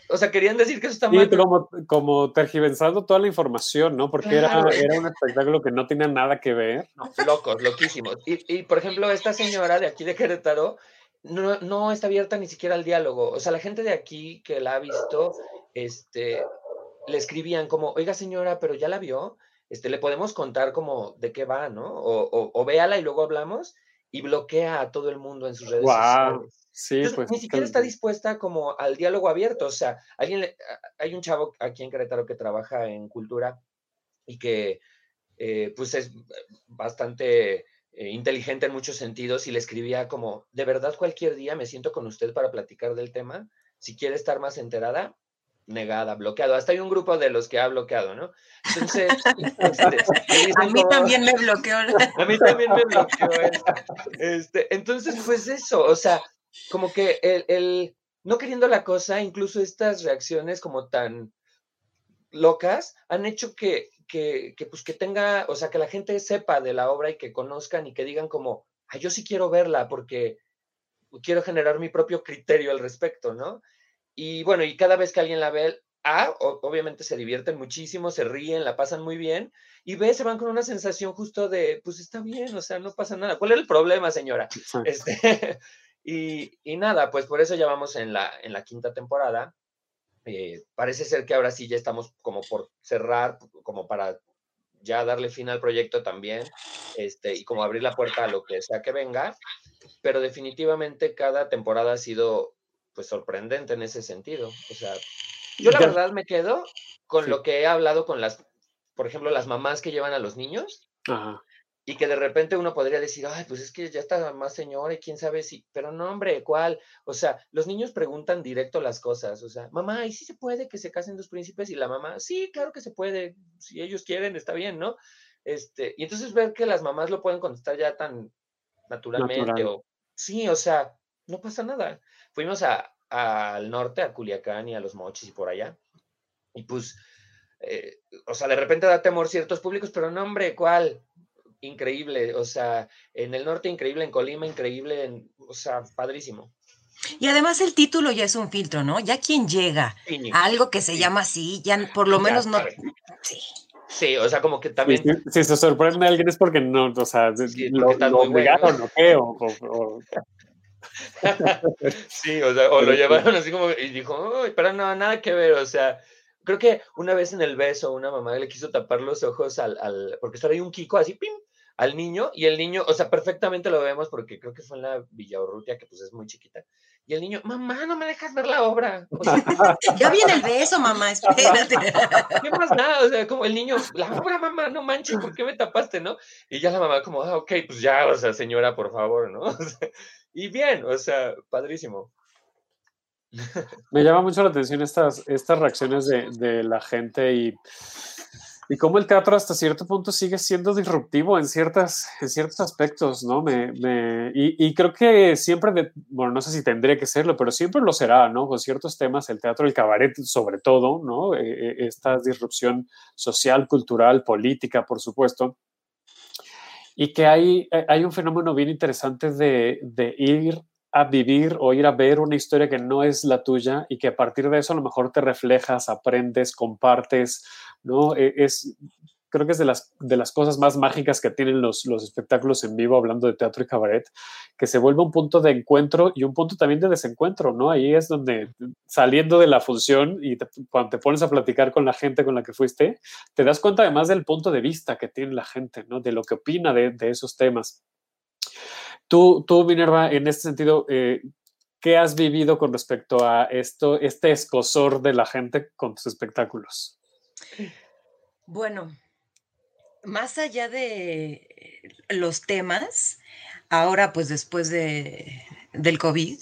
o sea, querían decir que eso está mal. Como, como tergiversando toda la información, ¿no? Porque era, era, un espectáculo que no tenía nada que ver. locos, loquísimos. Y, y, por ejemplo, esta señora de aquí de Querétaro no, no está abierta ni siquiera al diálogo. O sea, la gente de aquí que la ha visto, este, le escribían como, oiga señora, pero ya la vio, este, le podemos contar como de qué va, ¿no? O, o, o véala y luego hablamos y bloquea a todo el mundo en sus redes sociales. Sí, pues, ni siquiera está dispuesta como al diálogo abierto. O sea, alguien hay un chavo aquí en Querétaro que trabaja en cultura y que eh, pues es bastante eh, inteligente en muchos sentidos y le escribía como, de verdad cualquier día me siento con usted para platicar del tema. Si quiere estar más enterada, negada, bloqueado. Hasta hay un grupo de los que ha bloqueado, ¿no? Entonces, este, a mí también me bloqueó. A mí también me bloqueó. Este, entonces, pues eso, o sea, como que el, el, no queriendo la cosa, incluso estas reacciones como tan locas han hecho que, que, que, pues que tenga, o sea, que la gente sepa de la obra y que conozcan y que digan como, ay, yo sí quiero verla porque quiero generar mi propio criterio al respecto, ¿no? Y bueno, y cada vez que alguien la ve, A, obviamente se divierten muchísimo, se ríen, la pasan muy bien, y B, se van con una sensación justo de, pues está bien, o sea, no pasa nada. ¿Cuál es el problema, señora? Este, y, y, nada, pues por eso ya vamos en la, en la quinta temporada. Eh, parece ser que ahora sí ya estamos como por cerrar, como para ya darle fin al proyecto también, este, y como abrir la puerta a lo que sea que venga, pero definitivamente cada temporada ha sido pues sorprendente en ese sentido. O sea, yo la verdad me quedo con lo que he hablado con las, por ejemplo, las mamás que llevan a los niños. y que de repente uno podría decir, ay, pues es que ya está más señora y quién sabe si, pero no, hombre, ¿cuál? O sea, los niños preguntan directo las cosas, o sea, mamá, ¿y si se puede que se casen dos príncipes? Y la mamá, sí, claro que se puede, si ellos quieren, está bien, ¿no? Este, y entonces ver que las mamás lo pueden contestar ya tan naturalmente, o sí, o sea, no pasa nada. Fuimos a, al norte, a Culiacán y a Los Mochis y por allá, y pues, eh, o sea, de repente da temor ciertos públicos, pero no, hombre, ¿cuál? increíble, o sea, en el norte increíble, en Colima increíble, en, o sea, padrísimo. Y además el título ya es un filtro, ¿no? Ya quien llega a algo que se llama así, ya por lo menos no... Sí. Sí, o sea, como que también... Si, se sorprende a alguien es porque no, o sea, lo, lo obligaron o qué, o, sí, o sea, o lo llevaron así como, y dijo, pero no, nada que ver, o sea, creo que una vez en el beso una mamá le quiso tapar los ojos al, al porque estaba ahí un Kiko así, pim, al niño y el niño, o sea, perfectamente lo vemos porque creo que fue en la Villa Urrutia, que pues es muy chiquita. Y el niño, mamá, no me dejas ver la obra. ya viene el beso, mamá, espérate. ¿Qué más nada? O sea, como el niño, la obra, mamá, no manches, ¿por qué me tapaste, no? Y ya la mamá como, ah, ok, pues ya, o sea, señora, por favor, ¿no? Y bien, o sea, padrísimo. Me llama mucho la atención estas, estas reacciones de, de la gente y y cómo el teatro hasta cierto punto sigue siendo disruptivo en, ciertas, en ciertos aspectos, ¿no? Me, me, y, creo que siempre, bueno, no sé si tendría que serlo, pero siempre lo será, ¿no? Con ciertos temas, el teatro, el cabaret, sobre todo, ¿no? Eh, eh, esta disrupción social, cultural, política, por supuesto. Y que hay, eh, hay un fenómeno bien interesante de, de ir a vivir o ir a ver una historia que no es la tuya y que a partir de eso a lo mejor te reflejas, aprendes, compartes, ¿no? E, es, creo que es de las, de las cosas más mágicas que tienen los, los espectáculos en vivo, hablando de teatro y cabaret, que se vuelve un punto de encuentro y un punto también de desencuentro, ¿no? Ahí es donde saliendo de la función y cuando te pones a platicar con la gente con la que fuiste, te das cuenta además del punto de vista que tiene la gente, ¿no? De lo que opina de, de esos temas. Tú, tú, Minerva, en este sentido, eh, ¿qué has vivido con respecto a esto, este escosor de la gente con tus espectáculos? Bueno, más allá de los temas, ahora pues después de, del COVID,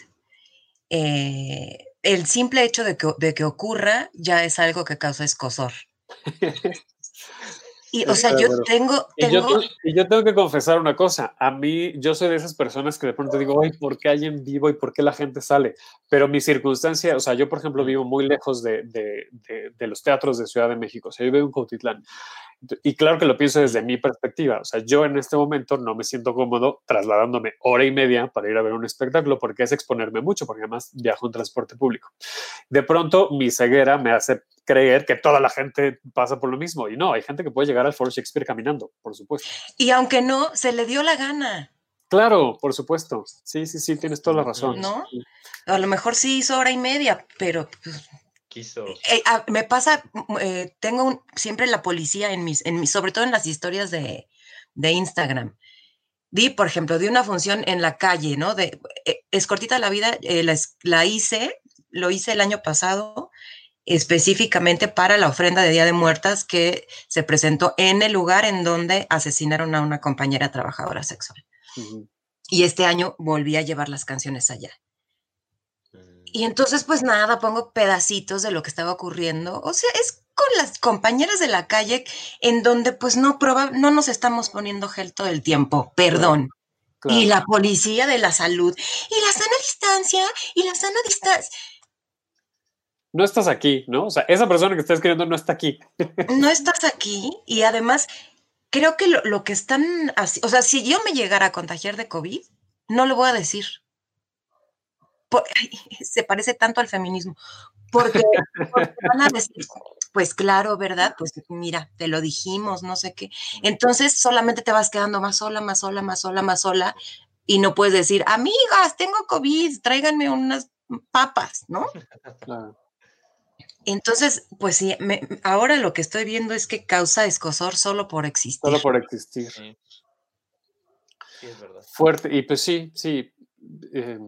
eh, el simple hecho de que, de que, ocurra ya es algo que causa escosor. Y, o sea, yo tengo... tengo... Y, yo, tengo que confesar una cosa. A mí, yo soy de esas personas que de pronto digo, ay, ¿por qué hay en vivo y por qué la gente sale? Pero mi circunstancia, o sea, yo, por ejemplo, vivo muy lejos de, de, de, los teatros de Ciudad de México. O sea, yo vivo en Cautitlán. Y claro que lo pienso desde mi perspectiva. O sea, yo en este momento no me siento cómodo trasladándome hora y media para ir a ver un espectáculo porque es exponerme mucho, porque además viajo en transporte público. De pronto, mi ceguera me hace creer que toda la gente pasa por lo mismo. Y no, hay gente que puede llegar al Foro Shakespeare caminando, por supuesto. Y aunque no, se le dio la gana. Claro, por supuesto. Sí, sí, sí, tienes toda la razón. ¿No? A lo mejor sí hizo hora y media, pero pues, quiso. Eh, ah, me pasa, eh, tengo siempre la policía en mis, en mis, sobre todo en las historias de, de Instagram. Di, por ejemplo, di una función en la calle, ¿no? De, eh, es cortita la vida, la, la, hice, lo hice el año pasado específicamente para la ofrenda de Día de Muertas que se presentó en el lugar en donde asesinaron a una compañera trabajadora sexual. Y este año volví a llevar las canciones allá. Y entonces, pues nada, pongo pedacitos de lo que estaba ocurriendo. O sea, es con las compañeras de la calle en donde pues no, no nos estamos poniendo gel todo el tiempo, perdón. Y la policía de la salud, y la sana distancia, y la sana distancia. No estás aquí, ¿no? O sea, esa persona que está escribiendo no está aquí. No estás aquí, y además, creo que lo, lo que están así, o sea, si yo me llegara a contagiar de COVID, no lo voy a decir se parece tanto al feminismo, porque, van a decir, pues claro, ¿verdad? Pues mira, te lo dijimos, no sé qué. Entonces solamente te vas quedando más sola, más sola, más sola, más sola, y no puedes decir, amigas, tengo COVID, tráiganme unas papas, ¿no? Entonces, pues sí, ahora lo que estoy viendo es que causa escosor solo por existir. Solo por existir. Sí, es verdad. Fuerte, y pues sí, sí. Eh,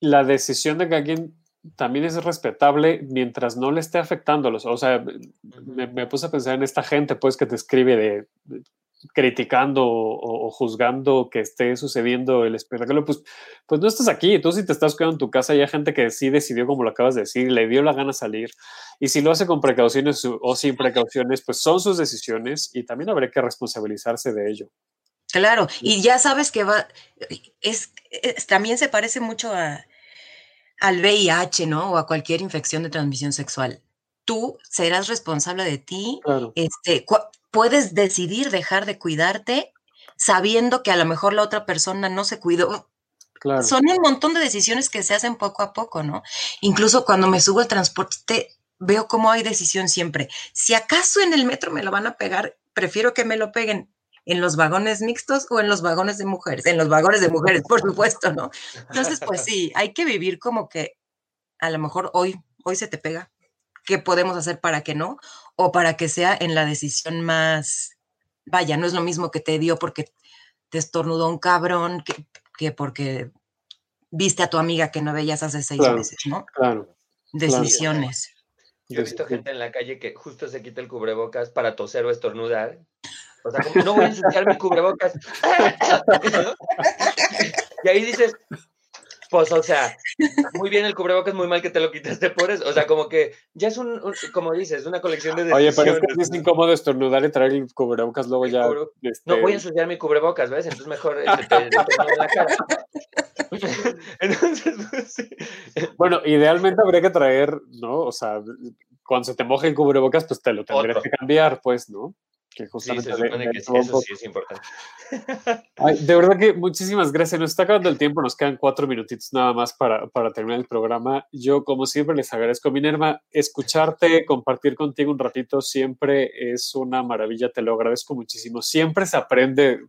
la decisión de que alguien también es respetable mientras no le esté afectando. O sea, me, puse a pensar en esta gente pues que te escribe de, criticando o, juzgando que esté sucediendo el espectáculo, pues, pues no estás aquí. Tú si te estás quedando en tu casa y hay gente que sí decidió, como lo acabas de decir, le dio la gana salir. Y si lo hace con precauciones o sin precauciones, pues son sus decisiones y también habría que responsabilizarse de ello. Claro, y ya sabes que va, es, también se parece mucho a, al VIH, ¿no? O a cualquier infección de transmisión sexual. Tú serás responsable de ti, este, puedes decidir dejar de cuidarte sabiendo que a lo mejor la otra persona no se cuidó. Son un montón de decisiones que se hacen poco a poco, ¿no? Incluso cuando me subo al transporte, veo cómo hay decisión siempre. Si acaso en el metro me lo van a pegar, prefiero que me lo peguen en los vagones mixtos o en los vagones de mujeres. En los vagones de mujeres, por supuesto, ¿no? Entonces, pues sí, hay que vivir como que a lo mejor hoy, hoy se te pega. ¿Qué podemos hacer para que no? O para que sea en la decisión más, vaya, no es lo mismo que te dio porque te estornudó un cabrón que, que porque viste a tu amiga que no veías hace seis meses, ¿no? Claro. Decisiones. Yo he visto gente en la calle que justo se quita el cubrebocas para toser o estornudar o sea, como no voy a ensuciar mi cubrebocas. y ahí dices, pues, o sea, muy bien el cubrebocas, muy mal que te lo quitaste por eso. O sea, como que ya es un, como dices, una colección de decisiones. Oye, pero es que es incómodo estornudar y traer el cubrebocas luego ya. Este no voy a ensuciar mi cubrebocas, ¿ves? Entonces mejor este, te, te, en la cara. Entonces, pues, sí. Bueno, idealmente habría que traer, ¿no? O sea, cuando se te moje el cubrebocas, pues te lo tendrías que cambiar, pues, ¿no? Que justamente sí, que eso sí es importante. de verdad que muchísimas gracias. Nos está acabando el tiempo, nos quedan cuatro minutitos nada más para, para terminar el programa. Yo, como siempre, les agradezco, Minerva, escucharte, compartir contigo un ratito siempre es una maravilla, te lo agradezco muchísimo. Siempre se aprende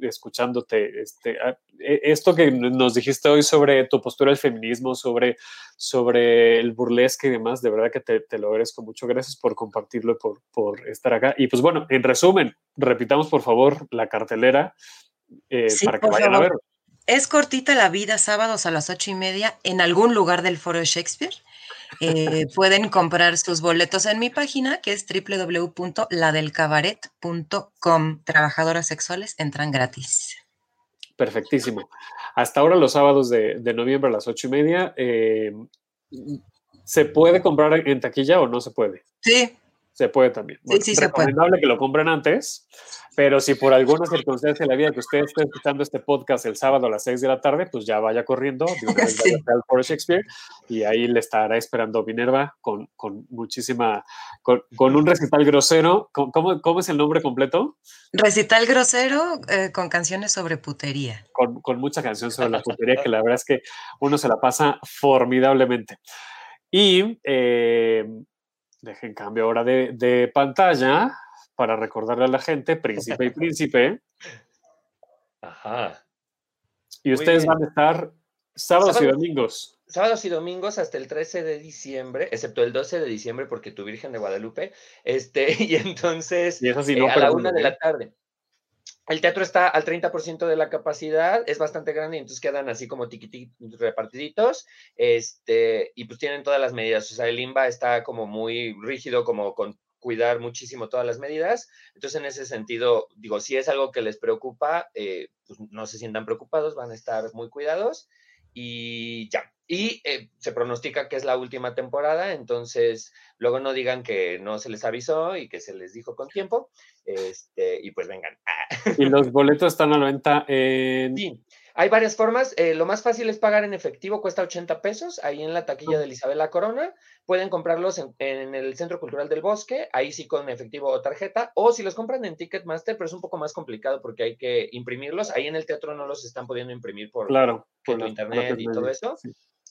escuchándote. Este, e, esto que nos dijiste hoy sobre tu postura del feminismo, sobre, sobre el burlesque y demás, de verdad que te, te lo agradezco mucho. Gracias por compartirlo y por, por estar acá. Y pues bueno, en resumen, repitamos por favor la cartelera eh, para que vayan a ver. Es cortita la vida, sábados a las ocho y media, en algún lugar del foro de Shakespeare. Eh, pueden comprar sus boletos en mi página, que es www.ladelcabaret.com. Trabajadoras sexuales entran gratis. Perfectísimo. Hasta ahora, los sábados de, noviembre a las ocho y media, eh, ¿se puede comprar en taquilla o no se puede? Sí, se puede también. sí, sí, se puede. que lo compren antes, pero si por alguna circunstancia de la vida que usted esté escuchando este podcast el sábado a las 6 de la tarde, pues ya vaya corriendo al Foro Shakespeare y ahí le estará esperando Minerva con, con muchísima, con, con, un recital grosero. ¿Cómo, ¿Cómo, es el nombre completo? Recital grosero eh, con canciones sobre putería. Con, con mucha canción sobre la putería, que la verdad es que uno se la pasa formidablemente. Y eh, Dejen cambio ahora de, pantalla para recordarle a la gente, príncipe y príncipe. Ajá. Y ustedes van a estar sábados y domingos. Sábados y domingos hasta el 13 de diciembre, excepto el 12 de diciembre porque tu Virgen de Guadalupe, este, y entonces y eh, a la una de la tarde. El teatro está al 30% de la capacidad, es bastante grande y entonces quedan así como tiquititos repartiditos, este, y pues tienen todas las medidas, o sea, el IMBA está como muy rígido, como con cuidar muchísimo todas las medidas, entonces en ese sentido, digo, si es algo que les preocupa, eh, pues no se sientan preocupados, van a estar muy cuidados y ya. Y eh, se pronostica que es la última temporada, entonces luego no digan que no se les avisó y que se les dijo con tiempo, este, y pues vengan. Y los boletos están a la venta en... Sí, hay varias formas. Eh, lo más fácil es pagar en efectivo, cuesta 80 pesos, ahí en la taquilla de Isabel Corona. Pueden comprarlos en, en, el Centro Cultural del Bosque, ahí sí con efectivo o tarjeta, o si los compran en Ticketmaster, pero es un poco más complicado porque hay que imprimirlos. Ahí en el teatro no los están pudiendo imprimir por, claro, por internet y todo eso.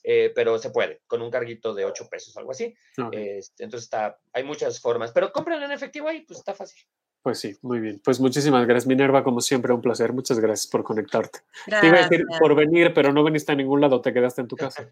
Eh, pero se puede, con un carguito de 8 pesos, algo así. Este, entonces está, hay muchas formas, pero compren en efectivo ahí, pues está fácil. Pues sí, muy bien. Pues muchísimas gracias, Minerva, como siempre, un placer. Muchas gracias por conectarte. Te iba a decir por venir, pero no veniste a ningún lado, te quedaste en tu casa.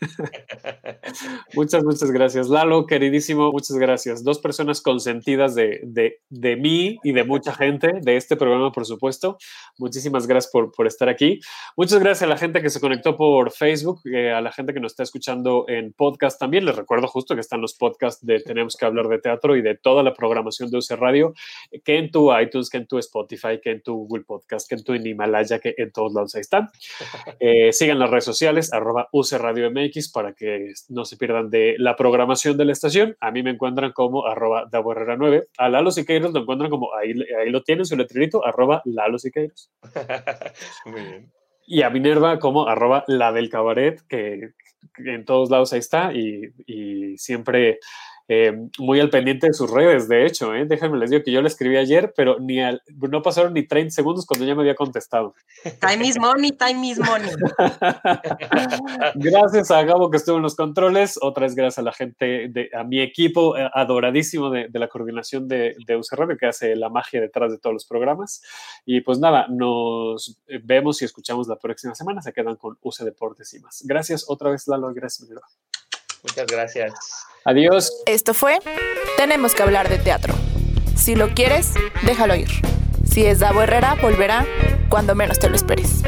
muchas, muchas gracias. Lalo, queridísimo, muchas gracias. Dos personas consentidas de, de, de, mí y de mucha gente, de este programa, por supuesto. Muchísimas gracias por, por estar aquí. Muchas gracias a la gente que se conectó por Facebook, eh, a la gente que nos está escuchando en podcast también. Les recuerdo justo que están los podcasts de Tenemos que hablar de teatro y de toda la programación de UC Radio, que en tu iTunes, que en tu Spotify, que en tu Google Podcast, que en tu Himalaya, que en todos lados ahí están. Eh, sigan las redes sociales, arroba UC Radio MX, para que no se pierdan de la programación de la estación. A mí me encuentran como arroba Davo 9. A Lalo Siqueiros lo encuentran como, ahí, ahí lo tienen, su letrerito, arroba Lalo Siqueiros. Muy bien. Y a Minerva como arroba la del cabaret, que, en todos lados ahí está y, y siempre eh, muy al pendiente de sus redes, de hecho, ¿eh? déjenme les digo que yo le escribí ayer, pero ni no pasaron ni 30 segundos cuando ya me había contestado. Time is money, time is money. gracias a Gabo que estuvo en los controles, otra vez gracias a la gente, de, a mi equipo eh, adoradísimo de, la coordinación de, de UC que hace la magia detrás de todos los programas. Y pues nada, nos vemos y escuchamos la próxima semana, se quedan con UC Deportes y más. Gracias otra vez, Lalo, gracias, Muchas gracias. Adiós. Esto fue Tenemos que hablar de teatro. Si lo quieres, déjalo ir. Si es Davo Herrera, volverá cuando menos te lo esperes.